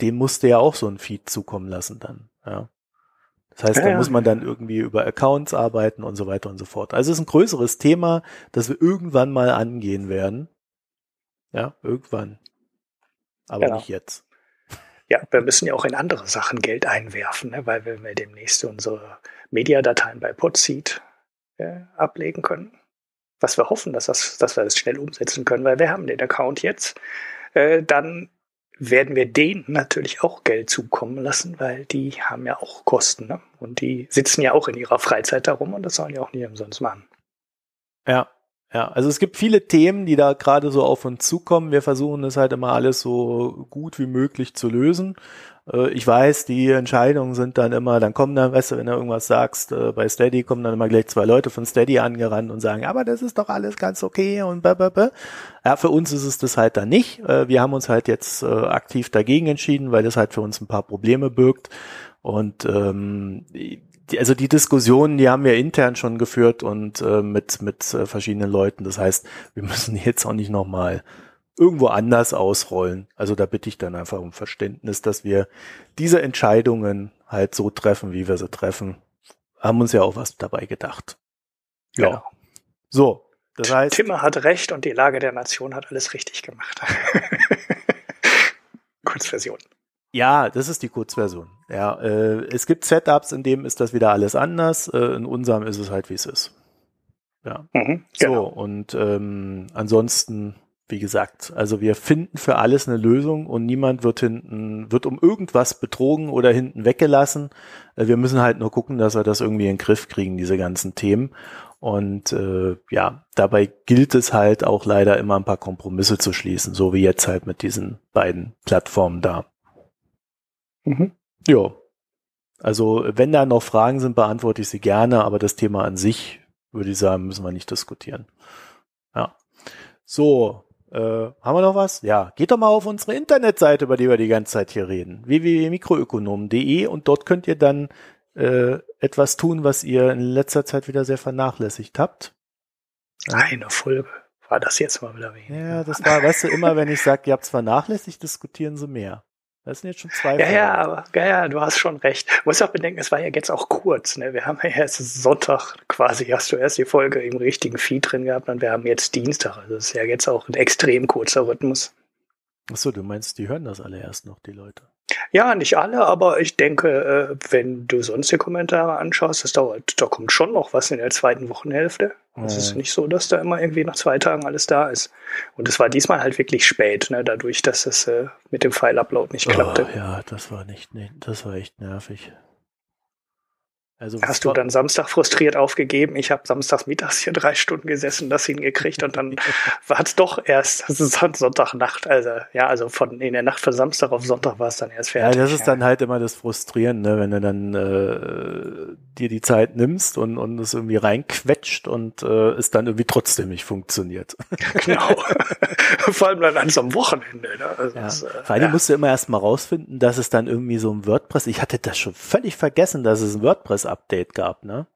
dem musst du ja auch so ein Feed zukommen lassen dann. Ja. Das heißt, ja, da muss man dann irgendwie über Accounts arbeiten und so weiter und so fort. Also es ist ein größeres Thema, das wir irgendwann mal angehen werden. Ja, irgendwann. Aber genau. nicht jetzt. Ja, wir müssen ja auch in andere Sachen Geld einwerfen, ne? weil wir demnächst unsere Mediadateien bei Podseed äh, ablegen können. Was wir hoffen, dass, das, dass wir das schnell umsetzen können, weil wir haben den Account jetzt. Äh, dann werden wir denen natürlich auch Geld zukommen lassen, weil die haben ja auch Kosten. Ne? Und die sitzen ja auch in ihrer Freizeit darum und das sollen ja auch nie umsonst machen. Ja, ja, also es gibt viele Themen, die da gerade so auf uns zukommen. Wir versuchen das halt immer alles so gut wie möglich zu lösen. Äh, ich weiß, die Entscheidungen sind dann immer, dann kommen dann, weißt du, wenn du irgendwas sagst, äh, bei Steady kommen dann immer gleich zwei Leute von Steady angerannt und sagen, aber das ist doch alles ganz okay und blablabla. Ja, für uns ist es das halt dann nicht. Äh, wir haben uns halt jetzt aktiv dagegen entschieden, weil das halt für uns ein paar Probleme birgt. Und ähm, also die Diskussionen, die haben wir intern schon geführt und äh, mit mit äh, verschiedenen Leuten. Das heißt, wir müssen jetzt auch nicht nochmal irgendwo anders ausrollen. Also da bitte ich dann einfach um Verständnis, dass wir diese Entscheidungen halt so treffen, wie wir sie treffen. Haben uns ja auch was dabei gedacht. Ja. Genau. So, das heißt. Timmer hat recht und die Lage der Nation hat alles richtig gemacht. Kurzversion. Ja, das ist die Kurzversion. Ja, äh, es gibt Setups, in dem ist das wieder alles anders. Äh, in unserem ist es halt, wie es ist. Ja. Mhm, So, genau. und ähm, ansonsten, wie gesagt, also wir finden für alles eine Lösung und niemand wird hinten, wird um irgendwas betrogen oder hinten weggelassen. Äh, Wir müssen halt nur gucken, dass wir das irgendwie in den Griff kriegen, diese ganzen Themen. Und äh, ja, dabei gilt es halt auch leider immer ein paar Kompromisse zu schließen, so wie jetzt halt mit diesen beiden Plattformen da. Mhm. Ja. Also, wenn da noch Fragen sind, beantworte ich sie gerne, aber das Thema an sich, würde ich sagen, müssen wir nicht diskutieren. Ja. So, äh, haben wir noch was? Ja, geht doch mal auf unsere Internetseite, über die wir die ganze Zeit hier reden. www.mikroökonomen.de und dort könnt ihr dann äh, etwas tun, was ihr in letzter Zeit wieder sehr vernachlässigt habt. Eine Folge. War das jetzt mal wieder wenig? Ja, das war, weißt du, immer wenn ich sage, ihr habt's vernachlässigt, diskutieren sie mehr. Das sind jetzt schon zwei Ja, ja, Folgen. aber ja, ja, du hast schon recht. Du musst auch bedenken, es war ja jetzt auch kurz. Ne? Wir haben ja erst Sonntag quasi, hast du erst die Folge im richtigen Feed drin gehabt und wir haben jetzt Dienstag. Also das ist ja jetzt auch ein extrem kurzer Rhythmus. Achso, du meinst, die hören das alle erst noch, die Leute. Ja, nicht alle, aber ich denke, äh, wenn du sonst die Kommentare anschaust, das dauert, da kommt schon noch was in der zweiten Wochenhälfte. Es ist Mhm. nicht so, dass da immer irgendwie nach zwei Tagen alles da ist. Und es war diesmal halt wirklich spät, ne? dadurch, dass es äh, mit dem File-Upload nicht klappte. Oh, ja, das war nicht, nee, das war echt nervig. Also Hast du dann Samstag frustriert aufgegeben? Ich habe samstags mittags hier drei Stunden gesessen, das hingekriegt und dann war es doch erst Sonntagnacht. Also ja, also von in der Nacht von Samstag auf Sonntag war es dann erst ja, fertig. das ist dann halt immer das Frustrierende, wenn du dann äh, dir die Zeit nimmst und, und es irgendwie reinquetscht und äh, es dann irgendwie trotzdem nicht funktioniert. genau. Vor allem dann an so einem Wochenende. Ne? Also Ja. das, äh, Vor allem ja. musst du immer erst mal rausfinden, dass es dann irgendwie so ein WordPress, ich hatte das schon völlig vergessen, dass es ein WordPress-Update gab, ne?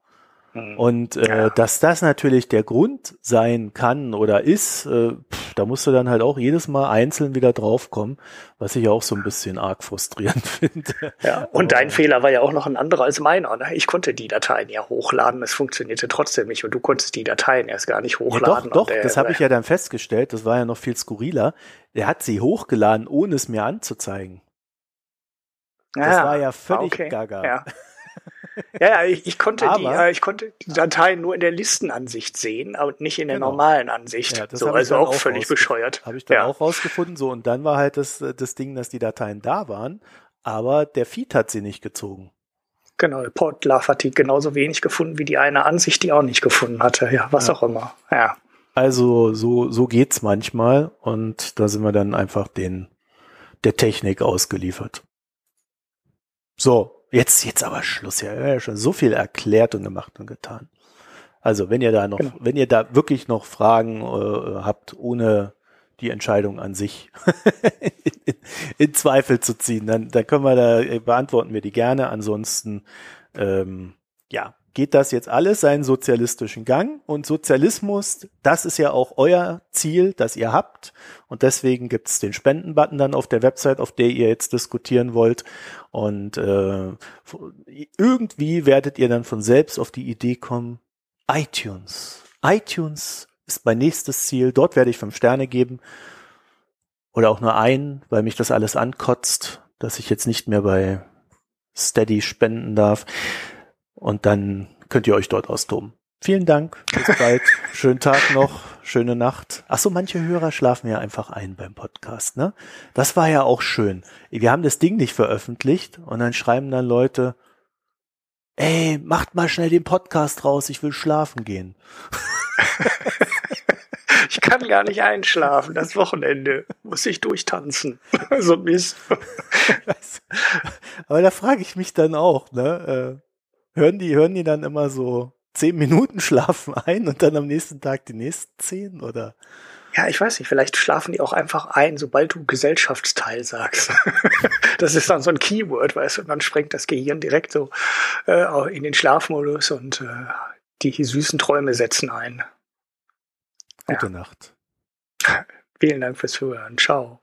Mhm. Und äh, Ja. dass das natürlich der Grund sein kann oder ist, äh, pff, da musst du dann halt auch jedes Mal einzeln wieder draufkommen, was ich auch so ein bisschen arg frustrierend finde. Ja, und dein Fehler war ja auch noch ein anderer als meiner. Ne? Ich konnte die Dateien ja hochladen, es funktionierte trotzdem nicht und du konntest die Dateien erst gar nicht Ja, hochladen. doch, doch, und, äh, das habe ich ja dann festgestellt, das war ja noch viel skurriler. Der hat sie hochgeladen, ohne es mir anzuzeigen. Das war ja völlig okay. gaga. Ja. Ja, ja, ich, ich konnte die, Aber- äh, ich konnte die Dateien nur in der Listenansicht sehen, aber nicht in der Genau. normalen Ansicht. Ja, das so, also auch auch völlig bescheuert. Habe ich dann Ja. auch rausgefunden. So, und dann war halt das, das Ding, dass die Dateien da waren, aber der Feed hat sie nicht gezogen. Genau, Portler hat die genauso wenig gefunden wie die eine Ansicht, die auch nicht gefunden hatte. Ja, was Ja. auch immer. Ja. Also so, so geht's manchmal und da sind wir dann einfach den, der Technik ausgeliefert. So, jetzt, jetzt aber Schluss. Ja, wir haben ja schon so viel erklärt und gemacht und getan. Also, wenn ihr da noch, Genau. wenn ihr da wirklich noch Fragen äh, habt, ohne die Entscheidung an sich in, in Zweifel zu ziehen, dann, dann können wir da, äh, beantworten wir die gerne. Ansonsten, ähm, ja, geht das jetzt alles seinen sozialistischen Gang. Und Sozialismus, das ist ja auch euer Ziel, das ihr habt. Und deswegen gibt's den Spendenbutton dann auf der Website, auf der ihr jetzt diskutieren wollt. Und äh, irgendwie werdet ihr dann von selbst auf die Idee kommen, iTunes. iTunes ist mein nächstes Ziel, dort werde ich fünf Sterne geben. Oder auch nur einen, weil mich das alles ankotzt, dass ich jetzt nicht mehr bei Steady spenden darf. Und dann könnt ihr euch dort austoben. Vielen Dank. Bis bald. Schönen Tag noch. Schöne Nacht. Ach so, manche Hörer schlafen ja einfach ein beim Podcast, ne? Das war ja auch schön. Wir haben das Ding nicht veröffentlicht und dann schreiben dann Leute, ey, macht mal schnell den Podcast raus, ich will schlafen gehen. Ich kann gar nicht einschlafen. Das Wochenende muss ich durchtanzen. so Mist. Aber da frage ich mich dann auch, ne? Hören die, hören die dann immer so zehn Minuten schlafen ein und dann am nächsten Tag die nächsten zehn oder? Ja, ich weiß nicht, vielleicht schlafen die auch einfach ein, sobald du Gesellschaftsteil sagst. das ist dann so ein Keyword, weißt du, und dann sprengt das Gehirn direkt so äh, in den Schlafmodus und äh, die süßen Träume setzen ein. Gute Nacht. Vielen Dank fürs Hören. Ciao.